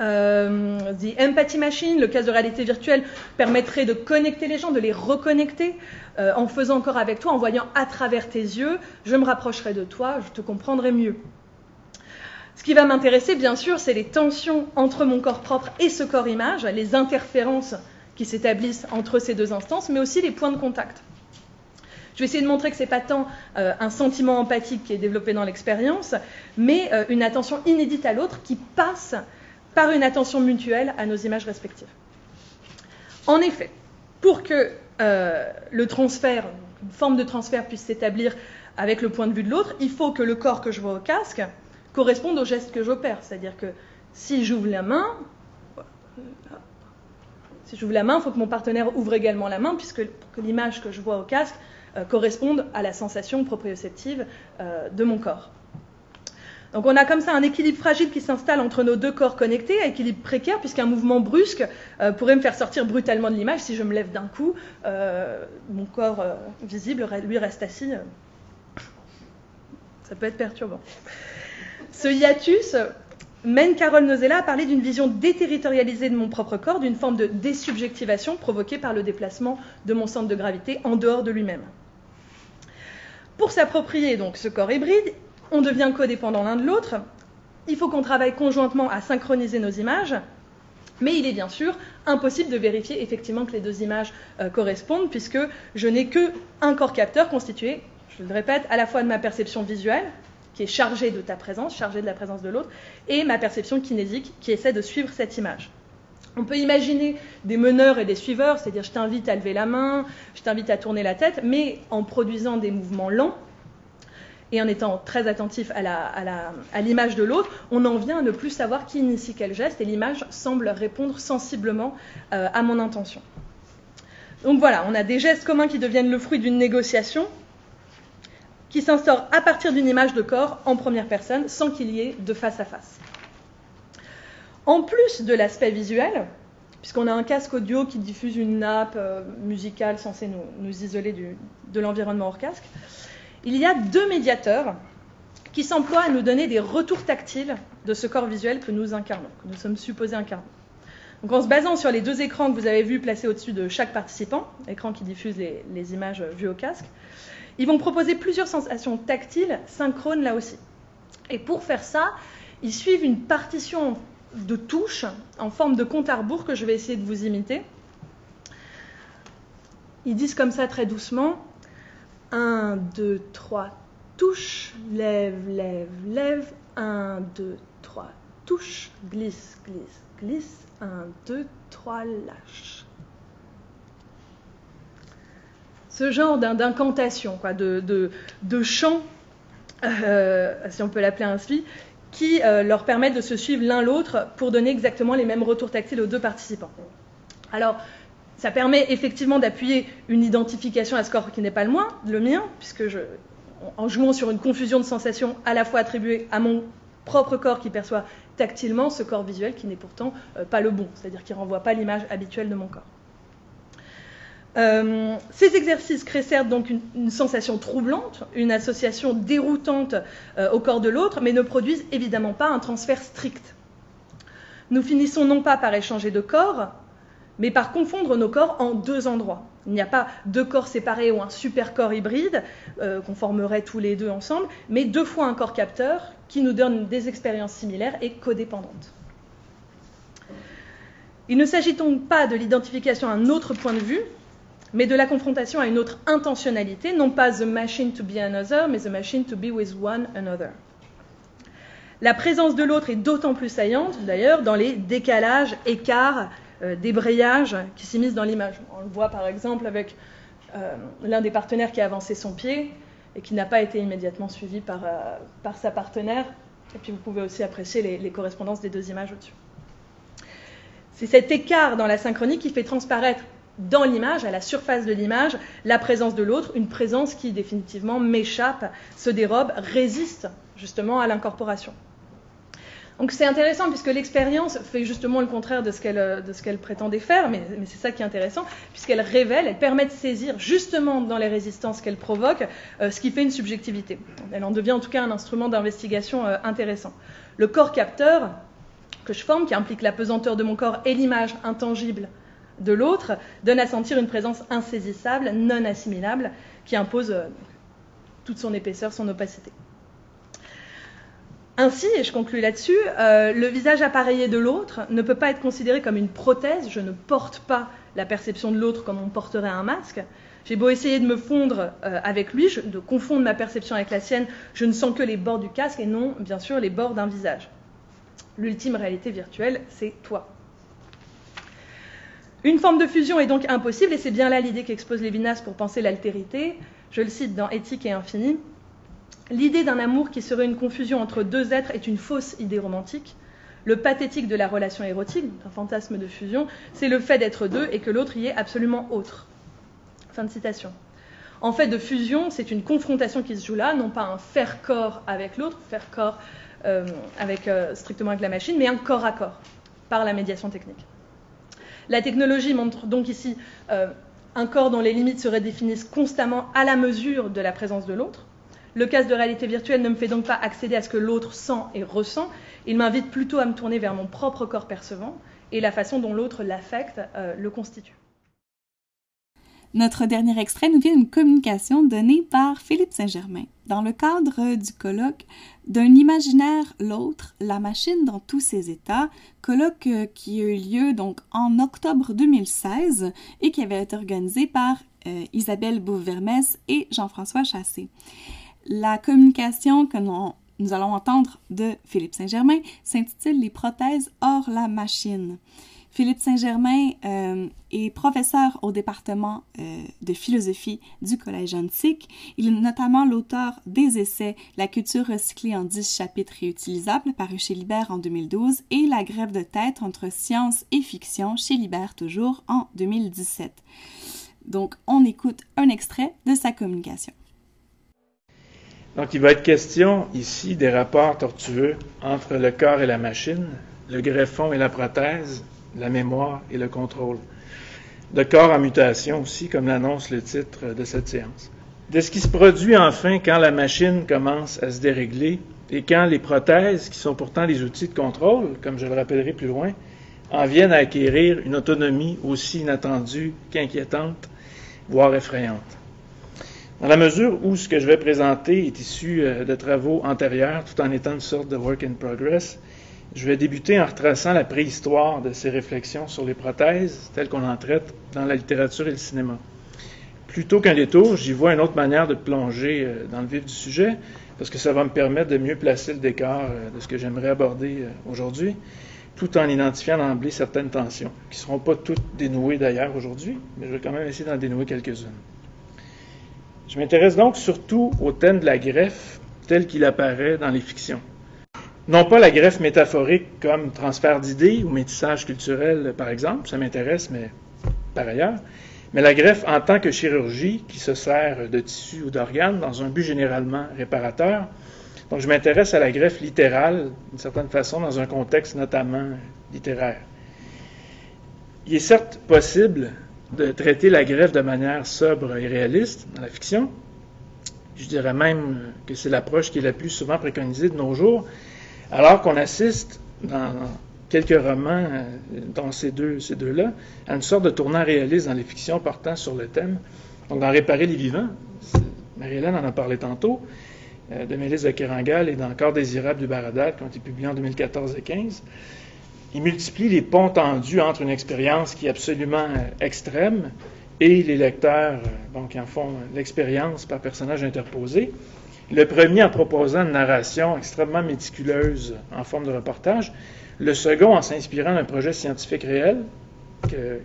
Euh, the Empathy Machine, le cas de réalité virtuelle, permettrait de connecter les gens, de les reconnecter euh, en faisant encore avec toi, en voyant à travers tes yeux, je me rapprocherai de toi, je te comprendrai mieux. Ce qui va m'intéresser, bien sûr, c'est les tensions entre mon corps propre et ce corps image, les interférences qui s'établissent entre ces deux instances, mais aussi les points de contact. Je vais essayer de montrer que ce n'est pas tant euh, un sentiment empathique qui est développé dans l'expérience, mais euh, une attention inédite à l'autre qui passe par une attention mutuelle à nos images respectives. En effet, pour que euh, le transfert, une forme de transfert puisse s'établir avec le point de vue de l'autre, il faut que le corps que je vois au casque corresponde au geste que j'opère. C'est-à-dire que si j'ouvre la main, si j'ouvre la main, il faut que mon partenaire ouvre également la main, puisque l'image que je vois au casque correspondent à la sensation proprioceptive euh, de mon corps. Donc on a comme ça un équilibre fragile qui s'installe entre nos deux corps connectés, un équilibre précaire, puisqu'un mouvement brusque euh, pourrait me faire sortir brutalement de l'image. Si je me lève d'un coup, mon corps visible, lui, reste assis. ça peut être perturbant. Ce hiatus mène Carole Nozella à parler d'une vision déterritorialisée de mon propre corps, d'une forme de désubjectivation provoquée par le déplacement de mon centre de gravité en dehors de lui-même. Pour s'approprier donc ce corps hybride, on devient codépendant l'un de l'autre. Il faut qu'on travaille conjointement à synchroniser nos images, mais il est bien sûr impossible de vérifier effectivement que les deux images euh, correspondent, puisque je n'ai qu'un corps capteur constitué, je le répète, à la fois de ma perception visuelle, qui est chargée de ta présence, chargée de la présence de l'autre, et ma perception kinésique qui essaie de suivre cette image. On peut imaginer des meneurs et des suiveurs, c'est-à-dire je t'invite à lever la main, je t'invite à tourner la tête, mais en produisant des mouvements lents et en étant très attentif à l'image de l'autre, on en vient à ne plus savoir qui initie quel geste et l'image semble répondre sensiblement euh, à mon intention. Donc voilà, on a des gestes communs qui deviennent le fruit d'une négociation qui s'instaure à partir d'une image de corps en première personne sans qu'il y ait de face à face. En plus de l'aspect visuel, puisqu'on a un casque audio qui diffuse une nappe euh, musicale censée nous, isoler de l'environnement hors casque, il y a deux médiateurs qui s'emploie à nous donner des retours tactiles de ce corps visuel que nous incarnons, que nous sommes supposés incarner. Donc en se basant sur les deux écrans que vous avez vus placés au-dessus de chaque participant, écran qui diffuse les, les images vues au casque, ils vont proposer plusieurs sensations tactiles synchrones là aussi. Et pour faire ça, ils suivent une partition de touches en forme de compte à rebours que je vais essayer de vous imiter. Ils disent comme ça très doucement 1, 2, 3, touche, lève, lève, lève, 1, 2, 3, touche, glisse, glisse, glisse, 1, 2, 3, lâche. Ce genre d'incantation, de, de, de chant, euh, si on peut l'appeler ainsi, qui euh, leur permettent de se suivre l'un l'autre pour donner exactement les mêmes retours tactiles aux deux participants. Alors, ça permet effectivement d'appuyer une identification à corps qui n'est pas le mien, puisque je, en jouant sur une confusion de sensations à la fois attribuées à mon propre corps qui perçoit tactilement ce corps visuel qui n'est pourtant euh, pas le bon, c'est-à-dire qui ne renvoie pas l'image habituelle de mon corps. Euh, ces exercices créent certes donc une, sensation troublante, une association déroutante euh, au corps de l'autre, mais ne produisent évidemment pas un transfert strict. Nous finissons non pas par échanger de corps, mais par confondre nos corps en deux endroits. Il n'y a pas deux corps séparés ou un super corps hybride euh, qu'on formerait tous les deux ensemble, mais deux fois un corps capteur qui nous donne des expériences similaires et codépendantes. Il ne s'agit donc pas de l'identification à un autre point de vue, mais de la confrontation à une autre intentionnalité, non pas the machine to be another, mais the machine to be with one another. La présence de l'autre est d'autant plus saillante, d'ailleurs, dans les décalages, écarts, euh, débrayages qui s'immiscent dans l'image. On le voit par exemple avec euh, l'un des partenaires qui a avancé son pied et qui n'a pas été immédiatement suivi par, euh, par, sa partenaire. Et puis vous pouvez aussi apprécier les, les correspondances des deux images au-dessus. C'est cet écart dans la synchronie qui fait transparaître dans l'image, à la surface de l'image, la présence de l'autre, une présence qui définitivement m'échappe, se dérobe, résiste justement à l'incorporation. Donc c'est intéressant puisque l'expérience fait justement le contraire de ce qu'elle, prétendait faire, mais, c'est ça qui est intéressant, puisqu'elle révèle, elle permet de saisir justement dans les résistances qu'elle provoque euh, ce qui fait une subjectivité. Elle en devient en tout cas un instrument d'investigation euh, intéressant. Le corps capteur que je forme, qui implique la pesanteur de mon corps et l'image intangible de l'autre donne à sentir une présence insaisissable, non assimilable, qui impose euh, toute son épaisseur, son opacité. Ainsi, et je conclus là-dessus, euh, le visage appareillé de l'autre ne peut pas être considéré comme une prothèse. Je ne porte pas la perception de l'autre comme on porterait un masque. J'ai beau essayer de me fondre euh, avec lui, de confondre ma perception avec la sienne, je ne sens que les bords du casque et non, bien sûr, les bords d'un visage. L'ultime réalité virtuelle, c'est toi. Une forme de fusion est donc impossible, et c'est bien là l'idée qu'expose Lévinas pour penser l'altérité. Je le cite dans Éthique et Infini. L'idée d'un amour qui serait une confusion entre deux êtres est une fausse idée romantique. Le pathétique de la relation érotique, un fantasme de fusion, c'est le fait d'être deux et que l'autre y est absolument autre. Fin de citation. En fait, de fusion, c'est une confrontation qui se joue là, non pas un faire corps avec l'autre, faire corps euh, euh, strictement avec la machine, mais un corps à corps, par la médiation technique. La technologie montre donc ici euh, un corps dont les limites se redéfinissent constamment à la mesure de la présence de l'autre. Le casque de réalité virtuelle ne me fait donc pas accéder à ce que l'autre sent et ressent, il m'invite plutôt à me tourner vers mon propre corps percevant et la façon dont l'autre l'affecte euh, le constitue. Notre dernier extrait nous vient d'une communication donnée par Philippe Saint-Germain dans le cadre du colloque D'un imaginaire l'autre, la machine dans tous ses états, colloque euh, qui a eu lieu donc en octobre 2016 et qui avait été organisé par euh, Isabelle Bouvermès et Jean-François Chassé. La communication que nous, nous allons entendre de Philippe Saint-Germain s'intitule Les prothèses hors la machine. Philippe Saint-Germain euh, est professeur au département euh, de philosophie du Collège antique. Il est notamment l'auteur des essais La culture recyclée en 10 chapitres réutilisables, paru chez Libère en 2012, et La grève de tête entre science et fiction, chez Libère toujours, en 2017. Donc, on écoute un extrait de sa communication. Donc, il va être question ici des rapports tortueux entre le corps et la machine, le greffon et la prothèse, la mémoire et le contrôle. Le corps en mutation aussi, comme l'annonce le titre de cette séance. de ce qui se produit enfin quand la machine commence à se dérégler et quand les prothèses, qui sont pourtant des outils de contrôle, comme je le rappellerai plus loin, en viennent à acquérir une autonomie aussi inattendue qu'inquiétante, voire effrayante. Dans la mesure où ce que je vais présenter est issu euh, de travaux antérieurs, tout en étant une sorte de work in progress, je vais débuter en retraçant la préhistoire de ces réflexions sur les prothèses telles qu'on en traite dans la littérature et le cinéma. Plutôt qu'un détour, j'y vois une autre manière de plonger euh, dans le vif du sujet, parce que ça va me permettre de mieux placer le décor euh, de ce que j'aimerais aborder aujourd'hui, tout en identifiant d'emblée certaines tensions, qui ne seront pas toutes dénouées d'ailleurs aujourd'hui, mais je vais quand même essayer d'en dénouer quelques-unes. Je m'intéresse donc surtout au thème de la greffe tel qu'il apparaît dans les fictions. Non pas la greffe métaphorique comme transfert d'idées ou métissage culturel, par exemple, ça m'intéresse, mais par ailleurs, mais la greffe en tant que chirurgie qui se sert de tissus ou d'organes dans un but généralement réparateur. Donc je m'intéresse à la greffe littérale, d'une certaine façon, dans un contexte notamment littéraire. Il est certes possible de traiter la greffe de manière sobre et réaliste dans la fiction. Je dirais même que c'est l'approche qui est la plus souvent préconisée de nos jours, alors qu'on assiste dans quelques romans, euh, dont ces deux, ces deux-là, à une sorte de tournant réaliste dans les fictions portant sur le thème. Donc, dans Réparer les vivants, Marie-Hélène en a parlé tantôt, euh, de Mélisse de Kerangal et d'Encore désirable du Baradat, qui ont été publiés en 2014 et 2015 il multiplie les ponts tendus entre une expérience qui est absolument euh, extrême et les lecteurs qui en font l'expérience par personnage interposé. Le premier en proposant une narration extrêmement méticuleuse en forme de reportage, le second en s'inspirant d'un projet scientifique réel que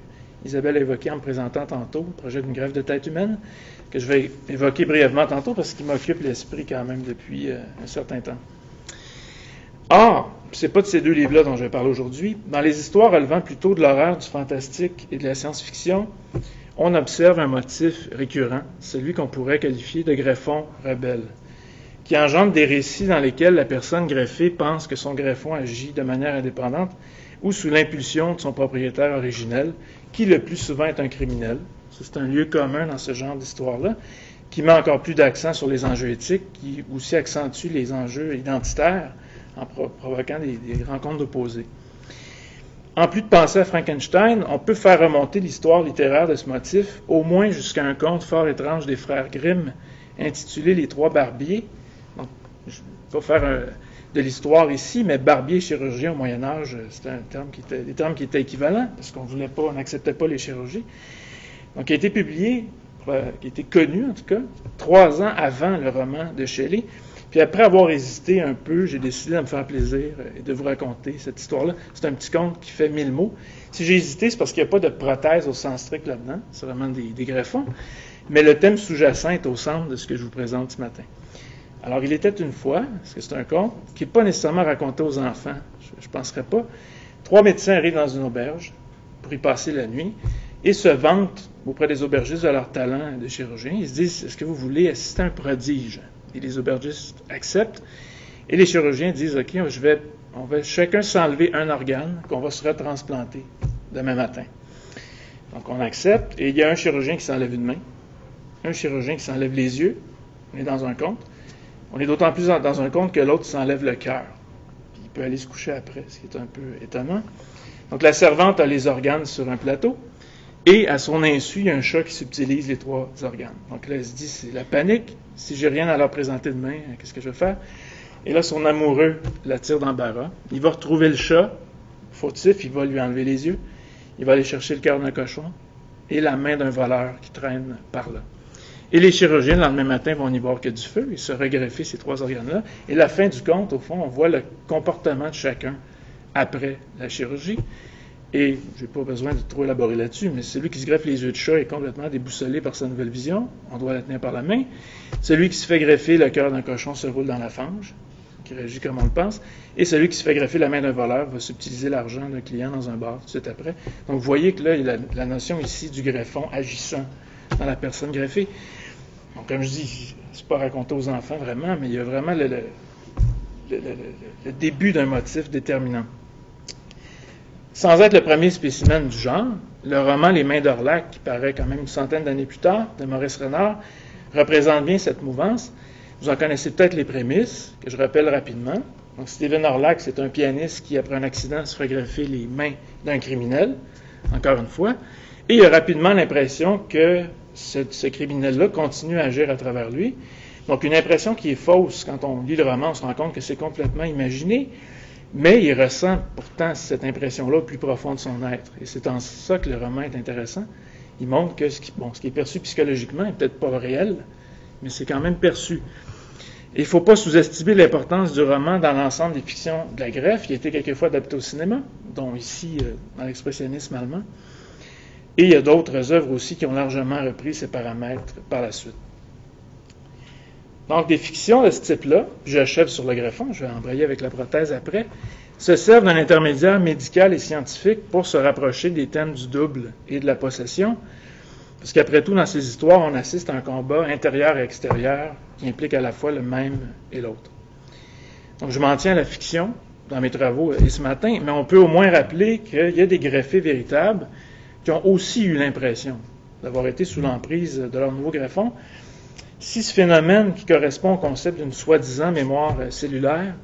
Isabelle a évoqué en me présentant tantôt, le projet d'une grève de tête humaine, que je vais évoquer brièvement tantôt parce qu'il m'occupe l'esprit quand même depuis euh, un certain temps. Or, c'est pas de ces deux livres-là dont je vais parler aujourd'hui. Dans les histoires relevant plutôt de l'horreur, du fantastique et de la science-fiction, on observe un motif récurrent, celui qu'on pourrait qualifier de greffon rebelle, qui engendre des récits dans lesquels la personne greffée pense que son greffon agit de manière indépendante ou sous l'impulsion de son propriétaire originel, qui le plus souvent est un criminel. C'est un lieu commun dans ce genre d'histoire-là, qui met encore plus d'accent sur les enjeux éthiques, qui aussi accentue les enjeux identitaires en provoquant des, rencontres d'opposés. En plus de penser à Frankenstein, on peut faire remonter l'histoire littéraire de ce motif, au moins jusqu'à un conte fort étrange des frères Grimm, intitulé Les Trois Barbiers. Je ne vais pas faire de l'histoire ici, mais barbier chirurgien au Moyen Âge, c'était un terme qui était, des termes qui étaient équivalents, parce qu'on voulait pas, on n'acceptait pas les chirurgies. Donc, il a été publié, euh, qui a été connu en tout cas, trois ans avant le roman de Shelley, puis après avoir hésité un peu, j'ai décidé de me faire plaisir et de vous raconter cette histoire-là. C'est un petit conte qui fait mille mots. Si j'ai hésité, c'est parce qu'il n'y a pas de prothèse au sens strict là-dedans. C'est vraiment des, greffons. Mais le thème sous-jacent est au centre de ce que je vous présente ce matin. Alors, il était une fois, parce que c'est un conte, qui n'est pas nécessairement raconté aux enfants, je ne penserais pas. Trois médecins arrivent dans une auberge pour y passer la nuit et se vantent auprès des aubergistes de leur talent de chirurgien. Ils se disent, est-ce que vous voulez assister à un prodige? et les aubergistes acceptent. Et les chirurgiens disent, OK, on va chacun s'enlever un organe qu'on va se retransplanter demain matin. Donc on accepte, et il y a un chirurgien qui s'enlève une main, un chirurgien qui s'enlève les yeux, on est dans un compte. On est d'autant plus dans un compte que l'autre s'enlève le cœur. Il peut aller se coucher après, ce qui est un peu étonnant. Donc la servante a les organes sur un plateau, et à son insu, il y a un chat qui subtilise les trois organes. Donc là, elle se dit, c'est la panique. Si j'ai rien à leur présenter demain, qu'est-ce que je vais faire? Et là, son amoureux la tire d'embarras. Il va retrouver le chat, fautif, il va lui enlever les yeux. Il va aller chercher le cœur d'un cochon et la main d'un voleur qui traîne par là. Et les chirurgiens, le lendemain matin, vont n'y voir que du feu et se regreffer ces trois organes-là. Et la fin du compte, au fond, on voit le comportement de chacun après la chirurgie. Et je n'ai pas besoin de trop élaborer là-dessus, mais celui qui se greffe les yeux de chat est complètement déboussolé par sa nouvelle vision. On doit la tenir par la main. Celui qui se fait greffer le cœur d'un cochon se roule dans la fange, qui réagit comme on le pense. Et celui qui se fait greffer la main d'un voleur va subtiliser l'argent d'un client dans un bar tout de suite après. Donc vous voyez que là, il y a la, notion ici du greffon agissant dans la personne greffée. Comme je dis, c'est pas raconté aux enfants vraiment, mais il y a vraiment le début d'un motif déterminant. Sans être le premier spécimen du genre, le roman Les Mains d'Orlac, qui paraît quand même une centaine d'années plus tard, de Maurice Renard, représente bien cette mouvance. Vous en connaissez peut-être les prémices, que je rappelle rapidement. Donc, Stephen Orlac, c'est un pianiste qui, après un accident, se ferait greffer les mains d'un criminel, encore une fois, et il a rapidement l'impression que ce, criminel-là continue à agir à travers lui. Donc, une impression qui est fausse. Quand on lit le roman, on se rend compte que c'est complètement imaginé, mais il ressent pourtant cette impression-là au plus profond de son être. Et c'est en ça que le roman est intéressant. Il montre que ce qui, bon, ce qui est perçu psychologiquement n'est peut-être pas réel, mais c'est quand même perçu. Il ne faut pas sous-estimer l'importance du roman dans l'ensemble des fictions de la greffe, qui a été quelquefois adapté au cinéma, dont ici euh, dans l'expressionnisme allemand. Et il y a d'autres œuvres aussi qui ont largement repris ces paramètres par la suite. Donc, des fictions de ce type-là, j'achève sur le greffon, je vais embrayer avec la prothèse après, se servent d'un intermédiaire médical et scientifique pour se rapprocher des thèmes du double et de la possession, parce qu'après tout, dans ces histoires, on assiste à un combat intérieur et extérieur qui implique à la fois le même et l'autre. Donc, je m'en tiens à la fiction dans mes travaux et ce matin, mais on peut au moins rappeler qu'il y a des greffés véritables qui ont aussi eu l'impression d'avoir été sous l'emprise de leur nouveau greffon. Si ce phénomène qui correspond au concept d'une soi-disant mémoire cellulaire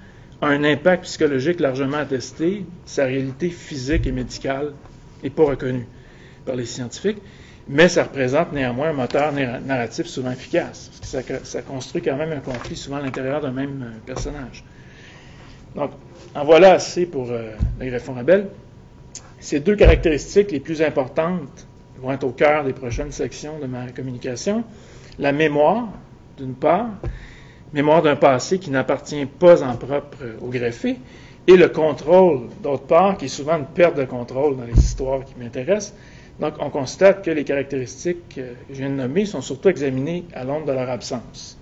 a un impact psychologique largement attesté, sa réalité physique et médicale n'est pas reconnue par les scientifiques, mais ça représente néanmoins un moteur narratif souvent efficace, parce que ça, construit quand même un conflit souvent à l'intérieur d'un même euh, personnage. Donc, en voilà assez pour euh, le greffon rebelle. Ces deux caractéristiques les plus importantes vont être au cœur des prochaines sections de ma communication. La mémoire, d'une part, mémoire d'un passé qui n'appartient pas en propre au greffé, et le contrôle, d'autre part, qui est souvent une perte de contrôle dans les histoires qui m'intéressent. Donc, on constate que les caractéristiques que je viens de nommer sont surtout examinées à l'ombre de leur absence,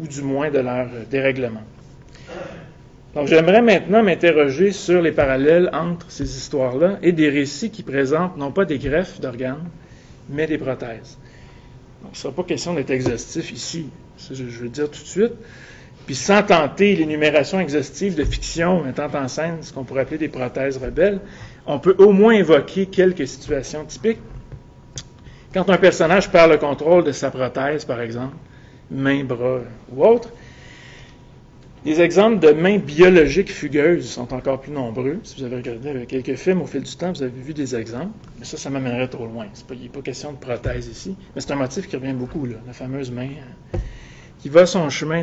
ou du moins de leur dérèglement. Donc, j'aimerais maintenant m'interroger sur les parallèles entre ces histoires-là et des récits qui présentent non pas des greffes d'organes, mais des prothèses. Donc, il ne sera pas question d'être exhaustif ici, ça je, veux dire tout de suite. Puis sans tenter l'énumération exhaustive de fiction mettant en scène ce qu'on pourrait appeler des prothèses rebelles, on peut au moins évoquer quelques situations typiques. Quand un personnage perd le contrôle de sa prothèse, par exemple, main, bras ou autre, les exemples de mains biologiques fugueuses sont encore plus nombreux. Si vous avez regardé quelques films au fil du temps, vous avez vu des exemples. Mais ça, ça m'amènerait trop loin. il n'est pas question de prothèse ici. Mais c'est un motif qui revient beaucoup, la fameuse main euh, qui va son chemin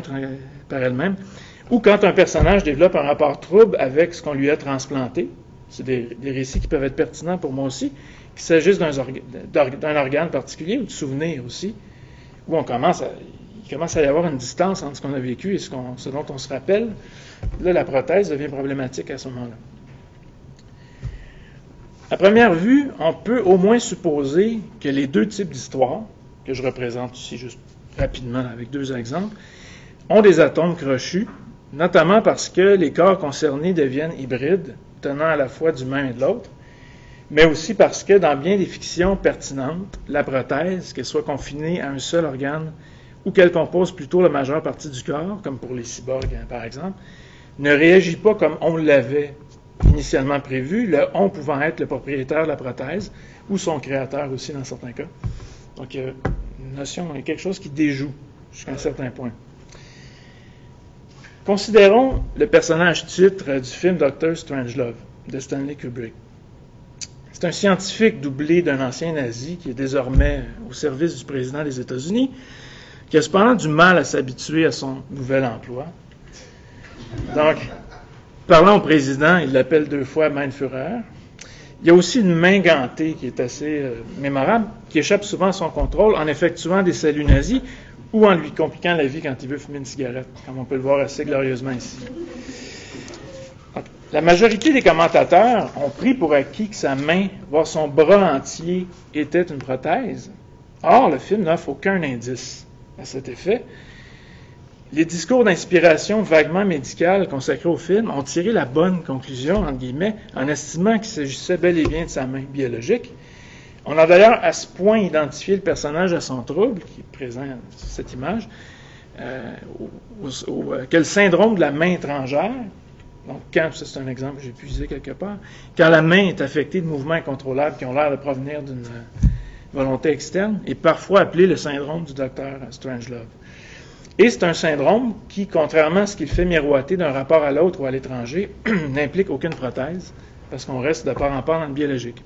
par elle-même. Ou quand un personnage développe un rapport trouble avec ce qu'on lui a transplanté. C'est des, des, récits qui peuvent être pertinents pour moi aussi, qu'il s'agisse d'un organe particulier ou de souvenirs aussi, où on commence à il commence à y avoir une distance entre ce qu'on a vécu et ce, dont on se rappelle. Là, la prothèse devient problématique à ce moment-là. À première vue, on peut au moins supposer que les deux types d'histoires, que je représente ici juste rapidement avec deux exemples, ont des atomes crochus, notamment parce que les corps concernés deviennent hybrides, tenant à la fois du même et de l'autre, mais aussi parce que dans bien des fictions pertinentes, la prothèse, qu'elle soit confinée à un seul organe ou qu'elle compose plutôt la majeure partie du corps, comme pour les cyborgs hein, par exemple, ne réagit pas comme on l'avait initialement prévu, le on pouvant être le propriétaire de la prothèse ou son créateur aussi dans certains cas. Donc a une notion, quelque chose qui déjoue jusqu'à un certain point. Considérons le personnage titre du film Doctor Strangelove de Stanley Kubrick. C'est un scientifique doublé d'un ancien nazi qui est désormais au service du président des États-Unis qui a cependant du mal à s'habituer à son nouvel emploi. Donc, parlant au président, il l'appelle deux fois Mein Führer. Il y a aussi une main gantée qui est assez euh, mémorable, qui échappe souvent à son contrôle en effectuant des saluts nazis ou en lui compliquant la vie quand il veut fumer une cigarette, comme on peut le voir assez glorieusement ici. la majorité des commentateurs ont pris pour acquis que sa main, voire son bras entier, était une prothèse. Or, le film n'offre aucun indice à cet effet. Les discours d'inspiration vaguement médicale consacrés au film ont tiré la bonne conclusion, entre guillemets, en estimant qu'il s'agissait bel et bien de sa main biologique. On a d'ailleurs à ce point identifié le personnage à son trouble, qui est présent sur cette image, euh, euh, que le syndrome de la main étrangère, donc quand, c'est un exemple que j'ai puisé quelque part, quand la main est affectée de mouvements incontrôlables qui ont l'air de provenir d'une volonté externe, est parfois appelé le syndrome du docteur Strangelove. Et c'est un syndrome qui, contrairement à ce qu'il fait miroiter d'un rapport à l'autre ou à l'étranger, n'implique aucune prothèse, parce qu'on reste de part en part dans le biologique.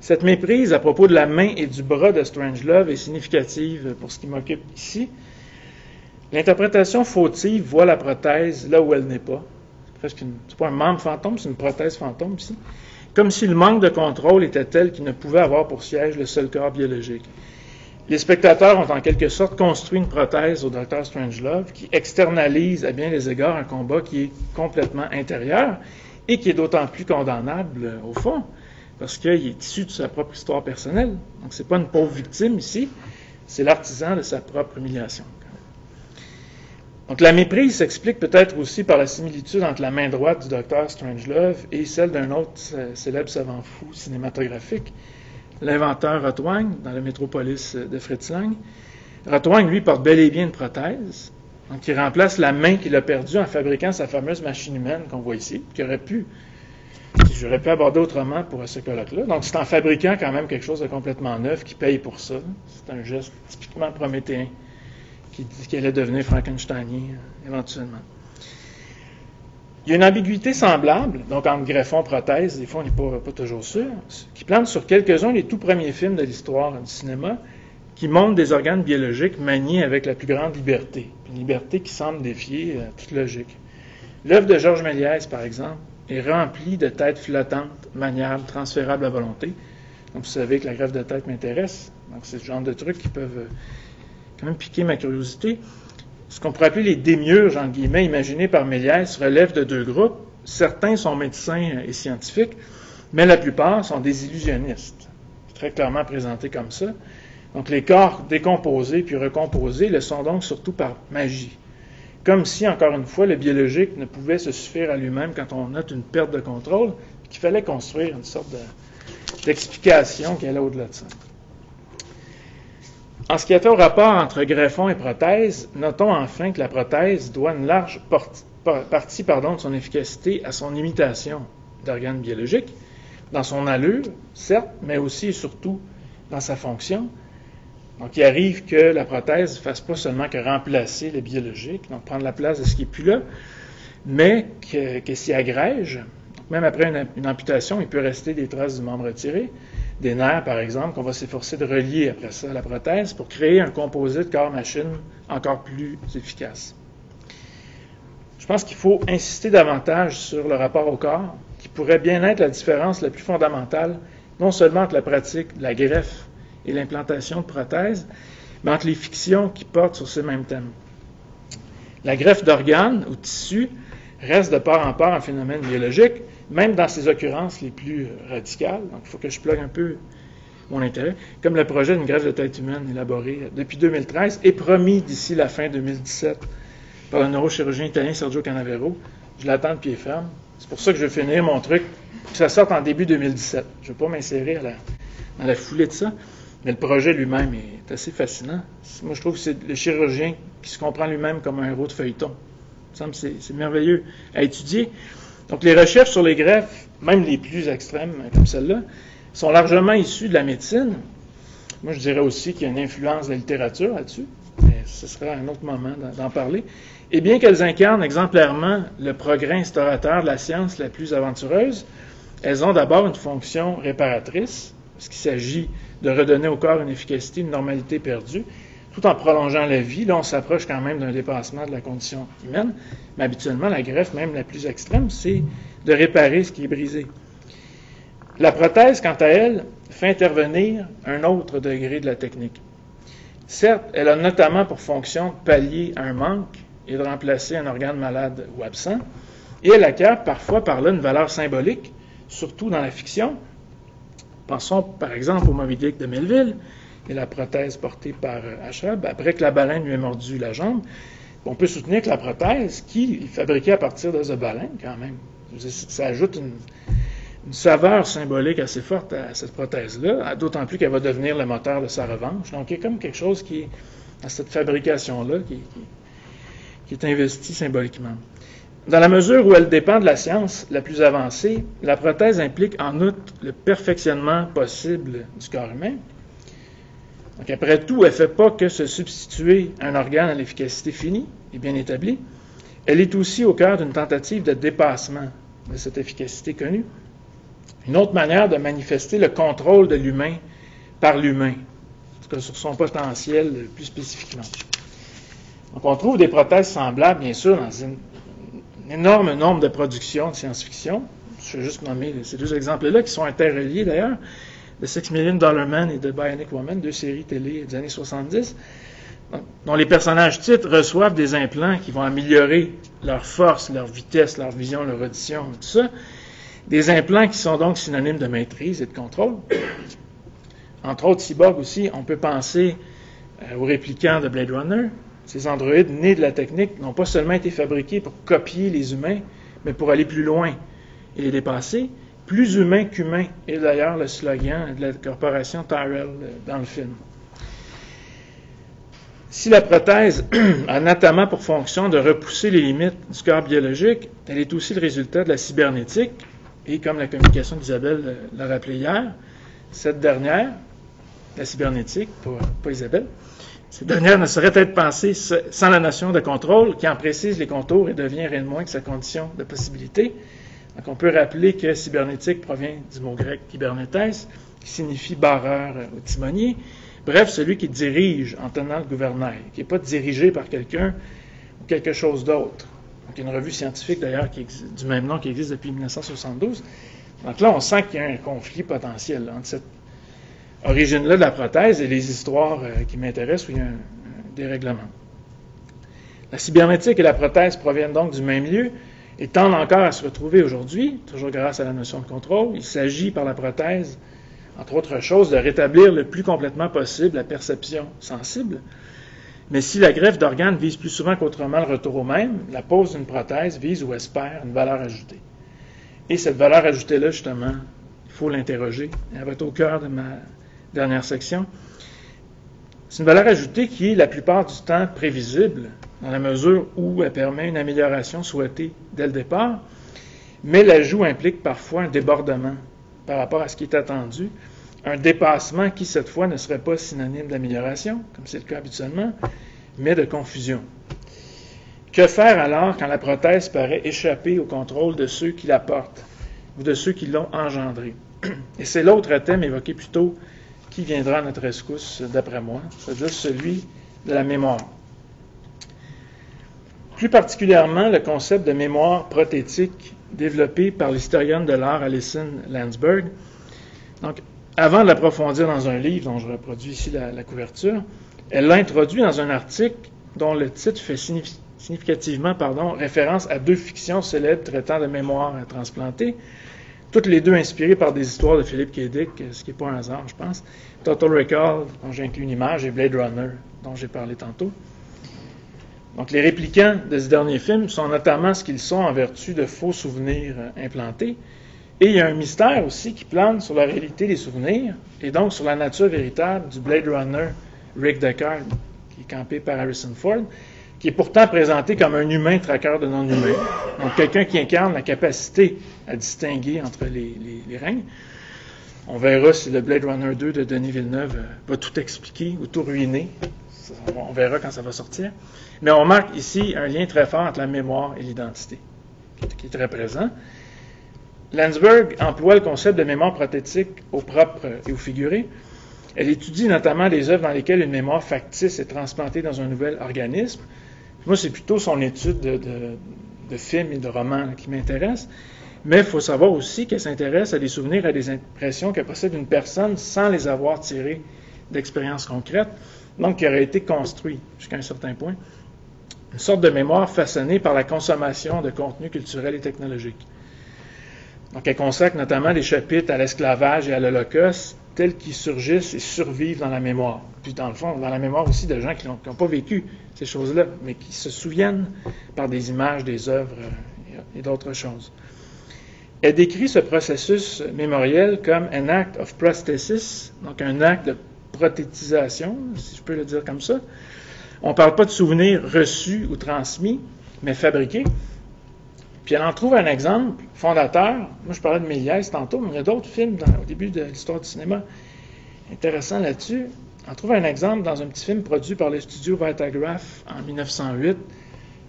Cette méprise à propos de la main et du bras de Strangelove est significative pour ce qui m'occupe ici. L'interprétation fautive voit la prothèse là où elle n'est pas. C'est pas un membre fantôme, c'est une prothèse fantôme ici. Comme si le manque de contrôle était tel qu'il ne pouvait avoir pour siège le seul corps biologique. Les spectateurs ont en quelque sorte construit une prothèse au Dr. Strangelove qui externalise à bien des égards un combat qui est complètement intérieur et qui est d'autant plus condamnable euh, au fond parce qu'il est issu de sa propre histoire personnelle. Donc c'est pas une pauvre victime ici, c'est l'artisan de sa propre humiliation. Donc la méprise s'explique peut-être aussi par la similitude entre la main droite du docteur Strangelove et celle d'un autre célèbre savant fou cinématographique, l'inventeur Rotwang dans le Métropolis de Fritz Lang. Rotwang, lui, porte bel et bien une prothèse, donc qui remplace la main qu'il a perdue en fabriquant sa fameuse machine humaine qu'on voit ici, qui aurait pu, j'aurais pu aborder autrement pour ce colloque-là. Donc c'est en fabriquant quand même quelque chose de complètement neuf qui paye pour ça. C'est un geste typiquement prométhéen qui qu'elle allait devenir frankensteinien euh, éventuellement. Il y a une ambiguïté semblable, donc entre greffon prothèse, des fois on n'est pas, toujours sûr, qui plante sur quelques-uns des tout premiers films de l'histoire du cinéma qui montrent des organes biologiques maniés avec la plus grande liberté, une liberté qui semble défier euh, toute logique. L'œuvre de Georges Méliès, par exemple, est remplie de têtes flottantes, maniables, transférables à volonté. Donc vous savez que la greffe de tête m'intéresse. Donc c'est ce genre de trucs qui peuvent euh, quand même piqué ma curiosité. Ce qu'on pourrait appeler les démiurges, en guillemets, imaginés par Méliès, relèvent de deux groupes. Certains sont médecins et scientifiques, mais la plupart sont des illusionnistes. Très clairement présenté comme ça. Donc les corps décomposés puis recomposés le sont donc surtout par magie. Comme si, encore une fois, le biologique ne pouvait se suffire à lui-même quand on note une perte de contrôle, qu'il fallait construire une sorte d'explication qui allait au-delà de ça. En ce qui a fait au rapport entre greffon et prothèse, notons enfin que la prothèse doit une large partie de son efficacité à son imitation d'organes biologiques, dans son allure, certes, mais aussi et surtout dans sa fonction. Donc, il arrive que la prothèse ne fasse pas seulement que remplacer le biologique, donc prendre la place de ce qui n'est plus là, mais qu'elle s'y agrège. même après une, amputation, il peut rester des traces du membre retiré des nerfs, par exemple, qu'on va s'efforcer de relier après ça à la prothèse pour créer un composite corps-machine encore plus efficace. Je pense qu'il faut insister davantage sur le rapport au corps, qui pourrait bien être la différence la plus fondamentale, non seulement entre la pratique de la greffe et l'implantation de prothèses, mais entre les fictions qui portent sur ce même thème. La greffe d'organes ou tissus reste de part en part un phénomène biologique, même dans ses occurrences les plus radicales. Donc, il faut que je plug un peu mon intérêt, comme le projet d'une greffe de tête humaine élaboré depuis 2013 et promis d'ici la fin 2017 par le neurochirurgien italien Sergio Canavero. Je l'attends de pied ferme. C'est pour ça que je vais finir mon truc, que ça sorte en début 2017. Je ne vais pas m'insérer dans la foulée de ça, mais le projet lui-même est assez fascinant. Moi, je trouve que c'est le chirurgien qui se comprend lui-même comme un héros de feuilleton. Ça me semble c'est merveilleux à étudier. Donc, les recherches sur les greffes, même les plus extrêmes comme celle-là, sont largement issues de la médecine. Moi, je dirais aussi qu'il y a une influence de la littérature là-dessus, mais ce sera un autre moment d'en parler. Et bien qu'elles incarnent exemplairement le progrès instaurateur de la science la plus aventureuse, elles ont d'abord une fonction réparatrice, parce qu'il s'agit de redonner au corps une efficacité, une normalité perdue, tout en prolongeant la vie. Là, on s'approche quand même d'un dépassement de la condition humaine, mais habituellement, la greffe, même la plus extrême, c'est de réparer ce qui est brisé. La prothèse, quant à elle, fait intervenir un autre degré de la technique. Certes, elle a notamment pour fonction de pallier un manque et de remplacer un organe malade ou absent, et elle acquiert parfois par là une valeur symbolique, surtout dans la fiction. Pensons par exemple au Moby Dick de Melville, et la prothèse portée par Achab, après que la baleine lui ait mordu la jambe, on peut soutenir que la prothèse, qui est fabriquée à partir de ce baleine, quand même, ça ajoute une, saveur symbolique assez forte à cette prothèse-là, d'autant plus qu'elle va devenir le moteur de sa revanche. Donc, il y a comme quelque chose qui est, à cette fabrication-là, qui, est investi symboliquement. Dans la mesure où elle dépend de la science la plus avancée, la prothèse implique en outre le perfectionnement possible du corps humain. Donc après tout, elle ne fait pas que se substituer un organe à l'efficacité finie et bien établie. Elle est aussi au cœur d'une tentative de dépassement de cette efficacité connue. Une autre manière de manifester le contrôle de l'humain par l'humain, en tout cas sur son potentiel plus spécifiquement. Donc on trouve des prothèses semblables, bien sûr, dans un énorme nombre de productions de science-fiction. Je vais juste nommer ces deux exemples-là, qui sont interreliés d'ailleurs, The Six Million Dollar Man et The Bionic Woman, deux séries télé des années 70, dont les personnages titres reçoivent des implants qui vont améliorer leur force, leur vitesse, leur vision, leur audition, tout ça. Des implants qui sont donc synonymes de maîtrise et de contrôle. Entre autres, Cyborg aussi, on peut penser euh, aux réplicants de Blade Runner, ces androïdes nés de la technique n'ont pas seulement été fabriqués pour copier les humains, mais pour aller plus loin et les dépasser. Plus humain qu'humain est d'ailleurs le slogan de la corporation Tyrell euh, dans le film. Si la prothèse a notamment pour fonction de repousser les limites du corps biologique, elle est aussi le résultat de la cybernétique, et comme la communication d'Isabelle euh, l'a rappelé hier, cette dernière, la cybernétique, pas Isabelle, cette dernière ne saurait être pensée sans la notion de contrôle qui en précise les contours et devient rien de moins que sa condition de possibilité. Donc on peut rappeler que cybernétique provient du mot grec kybernetes, qui signifie barreur ou timonier. Bref, celui qui dirige en tenant le gouvernail, qui n'est pas dirigé par quelqu'un ou quelque chose d'autre. Donc, il y a une revue scientifique d'ailleurs du même nom qui existe depuis 1972. Donc là, on sent qu'il y a un conflit potentiel entre cette origine-là de la prothèse et les histoires euh, qui m'intéressent où il y a un, dérèglement. La cybernétique et la prothèse proviennent donc du même lieu et tendent encore à se retrouver aujourd'hui, toujours grâce à la notion de contrôle. Il s'agit par la prothèse, entre autres choses, de rétablir le plus complètement possible la perception sensible. Mais si la greffe d'organes vise plus souvent qu'autrement le retour au même, la pose d'une prothèse vise ou espère une valeur ajoutée. Et cette valeur ajoutée-là, justement, il faut l'interroger. Elle va être au cœur de ma dernière section. C'est une valeur ajoutée qui est la plupart du temps prévisible, dans la mesure où elle permet une amélioration souhaitée dès le départ, mais l'ajout implique parfois un débordement par rapport à ce qui est attendu, un dépassement qui, cette fois, ne serait pas synonyme d'amélioration, comme c'est le cas habituellement, mais de confusion. Que faire alors quand la prothèse paraît échapper au contrôle de ceux qui la portent ou de ceux qui l'ont engendrée? Et c'est l'autre thème évoqué plus tôt qui viendra à notre rescousse, d'après moi, c'est-à-dire celui de la mémoire. Plus particulièrement, le concept de mémoire prothétique développé par l'historienne de l'art Alison Landsberg. Donc, avant de l'approfondir dans un livre dont je reproduis ici la, couverture, elle l'a introduit dans un article dont le titre fait significativement référence à deux fictions célèbres traitant de mémoire transplantée, toutes les deux inspirées par des histoires de Philippe K. ce qui n'est pas un hasard, je pense. Total Recall, dont j'ai inclus une image, et Blade Runner, dont j'ai parlé tantôt. Donc, les répliquants de ce dernier film sont notamment ce qu'ils sont en vertu de faux souvenirs euh, implantés. Et il y a un mystère aussi qui plane sur la réalité des souvenirs, et donc sur la nature véritable du Blade Runner Rick Deckard, qui est campé par Harrison Ford, qui est pourtant présenté comme un humain traqueur de non-humains. Donc, quelqu'un qui incarne la capacité à distinguer entre les, les, règnes. On verra si le Blade Runner 2 de Denis Villeneuve euh, va tout expliquer ou tout ruiner. On verra quand ça va sortir. Mais on remarque ici un lien très fort entre la mémoire et l'identité, qui est très présent. Landsberg emploie le concept de mémoire prothétique au propre et au figuré. Elle étudie notamment les œuvres dans lesquelles une mémoire factice est transplantée dans un nouvel organisme. Moi, c'est plutôt son étude de, films et de romans qui m'intéresse. Mais il faut savoir aussi qu'elle s'intéresse à des souvenirs, à des impressions que possède une personne sans les avoir tirées d'expériences concrètes, donc qui auraient été construites jusqu'à un certain point. Une sorte de mémoire façonnée par la consommation de contenus culturels et technologiques. Donc, elle consacre notamment des chapitres à l'esclavage et à l'Holocauste, tels qu'ils surgissent et survivent dans la mémoire. Puis, dans le fond, dans la mémoire aussi de gens qui n'ont pas vécu ces choses-là, mais qui se souviennent par des images, des œuvres euh, et d'autres choses. Elle décrit ce processus mémoriel comme un acte of prosthesis, donc un acte de prothétisation, si je peux le dire comme ça. On ne parle pas de souvenirs reçus ou transmis, mais fabriqués. Puis elle en trouve un exemple fondateur. Moi, je parlais de Méliès tantôt, mais il y a d'autres films au début de l'histoire du cinéma intéressants là-dessus. On trouve un exemple dans un petit film produit par le studio Vitagraph en 1908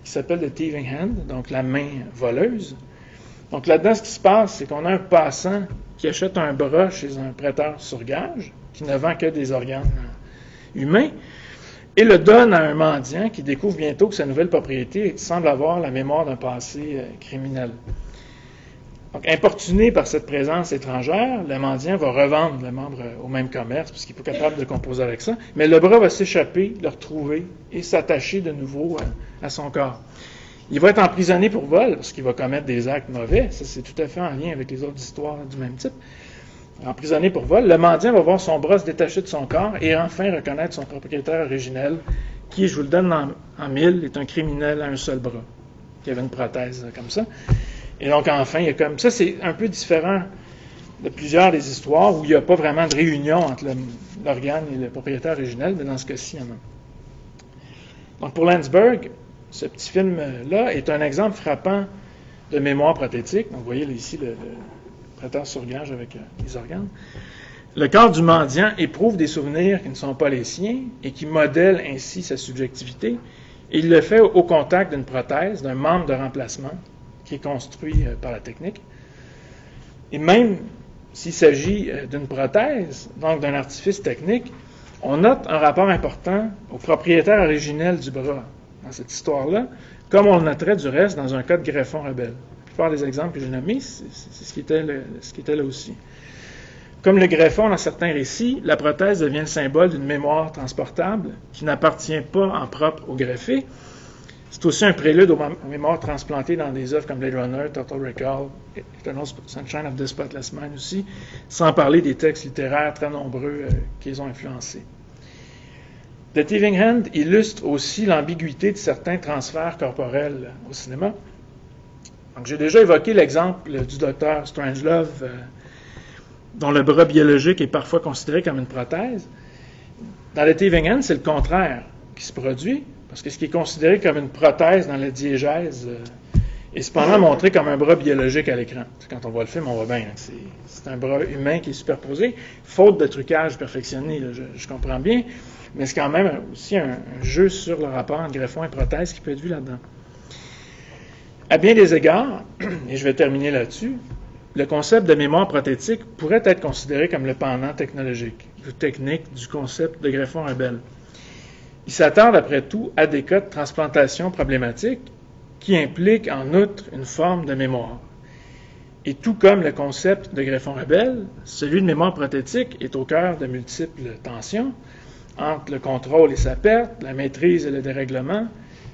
qui s'appelle The Thieving Hand, donc la main voleuse. Donc là-dedans, ce qui se passe, c'est qu'on a un passant qui achète un bras chez un prêteur sur gage, qui ne vend que des organes humains, et le donne à un mendiant qui découvre bientôt que sa nouvelle propriété semble avoir la mémoire d'un passé euh, criminel. Importuné par cette présence étrangère, le mendiant va revendre le membre au même commerce, puisqu'il n'est pas capable de composer avec ça, mais le bras va s'échapper, le retrouver et s'attacher de nouveau à, son corps. Il va être emprisonné pour vol, parce qu'il va commettre des actes mauvais. Ça, c'est tout à fait en lien avec les autres histoires du même type. Emprisonné pour vol, le mendiant va voir son bras se détacher de son corps et enfin reconnaître son propriétaire originel, qui, je vous le donne en, mille, est un criminel à un seul bras, qui avait une prothèse comme ça. Et donc, enfin, il y a comme. Ça, c'est un peu différent de plusieurs des histoires où il n'y a pas vraiment de réunion entre l'organe et le propriétaire originel, mais dans ce cas-ci, il y en a. Donc, pour Landsberg, ce petit film-là est un exemple frappant de mémoire prothétique. Donc, vous voyez ici le, sur gage avec euh, les organes. Le corps du mendiant éprouve des souvenirs qui ne sont pas les siens et qui modèlent ainsi sa subjectivité. Il le fait au contact d'une prothèse, d'un membre de remplacement, qui est construit euh, par la technique. Et même s'il s'agit euh, d'une prothèse, donc d'un artifice technique, on note un rapport important au propriétaire originel du bras dans cette histoire-là, comme on le noterait du reste dans un cas de greffon rebelle. Plupart des exemples que j'ai nommés, c'est ce, qui était ce qui était là aussi. Comme le greffon dans certains récits, la prothèse devient le symbole d'une mémoire transportable qui n'appartient pas en propre au greffé, c'est aussi un prélude aux mémoires transplantées dans des œuvres comme Blade Runner, Total Recall, Eternal Sunshine of the Spotless Mind aussi, sans parler des textes littéraires très nombreux euh, qu'ils ont influencés. The Thieving Hand illustre aussi l'ambiguïté de certains transferts corporels au cinéma. J'ai déjà évoqué l'exemple du docteur Strangelove, euh, dont le bras biologique est parfois considéré comme une prothèse. Dans The Thieving Hand, c'est le contraire qui se produit. Parce que ce qui est considéré comme une prothèse dans la diégèse euh, est cependant montré comme un bras biologique à l'écran. Quand on voit le film, on voit bien. que C'est un bras humain qui est superposé, faute de trucage perfectionné, je, comprends bien. Mais c'est quand même aussi un, jeu sur le rapport entre greffon et prothèse qui peut être vu là-dedans. À bien des égards, et je vais terminer là-dessus, le concept de mémoire prothétique pourrait être considéré comme le pendant technologique ou technique du concept de greffon rebelle. Ils s'attendent après tout à des cas de transplantation problématiques qui impliquent en outre une forme de mémoire. Et tout comme le concept de greffon rebelle, celui de mémoire prothétique est au cœur de multiples tensions entre le contrôle et sa perte, la maîtrise et le dérèglement,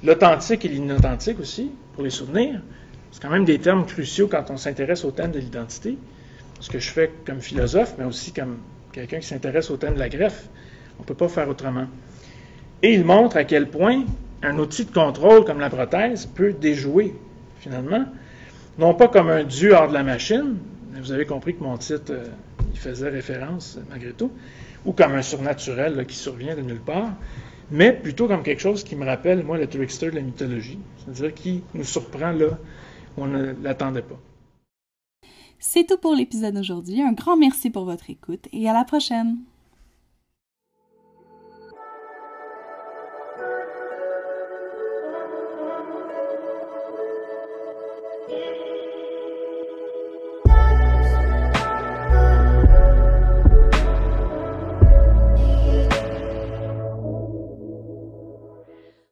l'authentique et l'inauthentique aussi, pour les souvenirs. C'est quand même des termes cruciaux quand on s'intéresse au thème de l'identité, ce que je fais comme philosophe, mais aussi comme quelqu'un qui s'intéresse au thème de la greffe. On ne peut pas faire autrement. Et il montre à quel point un outil de contrôle comme la prothèse peut déjouer, finalement, non pas comme un dieu hors de la machine, vous avez compris que mon titre euh, faisait référence malgré tout, ou comme un surnaturel qui survient de nulle part, mais plutôt comme quelque chose qui me rappelle, moi, le trickster de la mythologie, c'est-à-dire qui nous surprend là où on ne l'attendait pas. C'est tout pour l'épisode d'aujourd'hui. Un grand merci pour votre écoute et à la prochaine!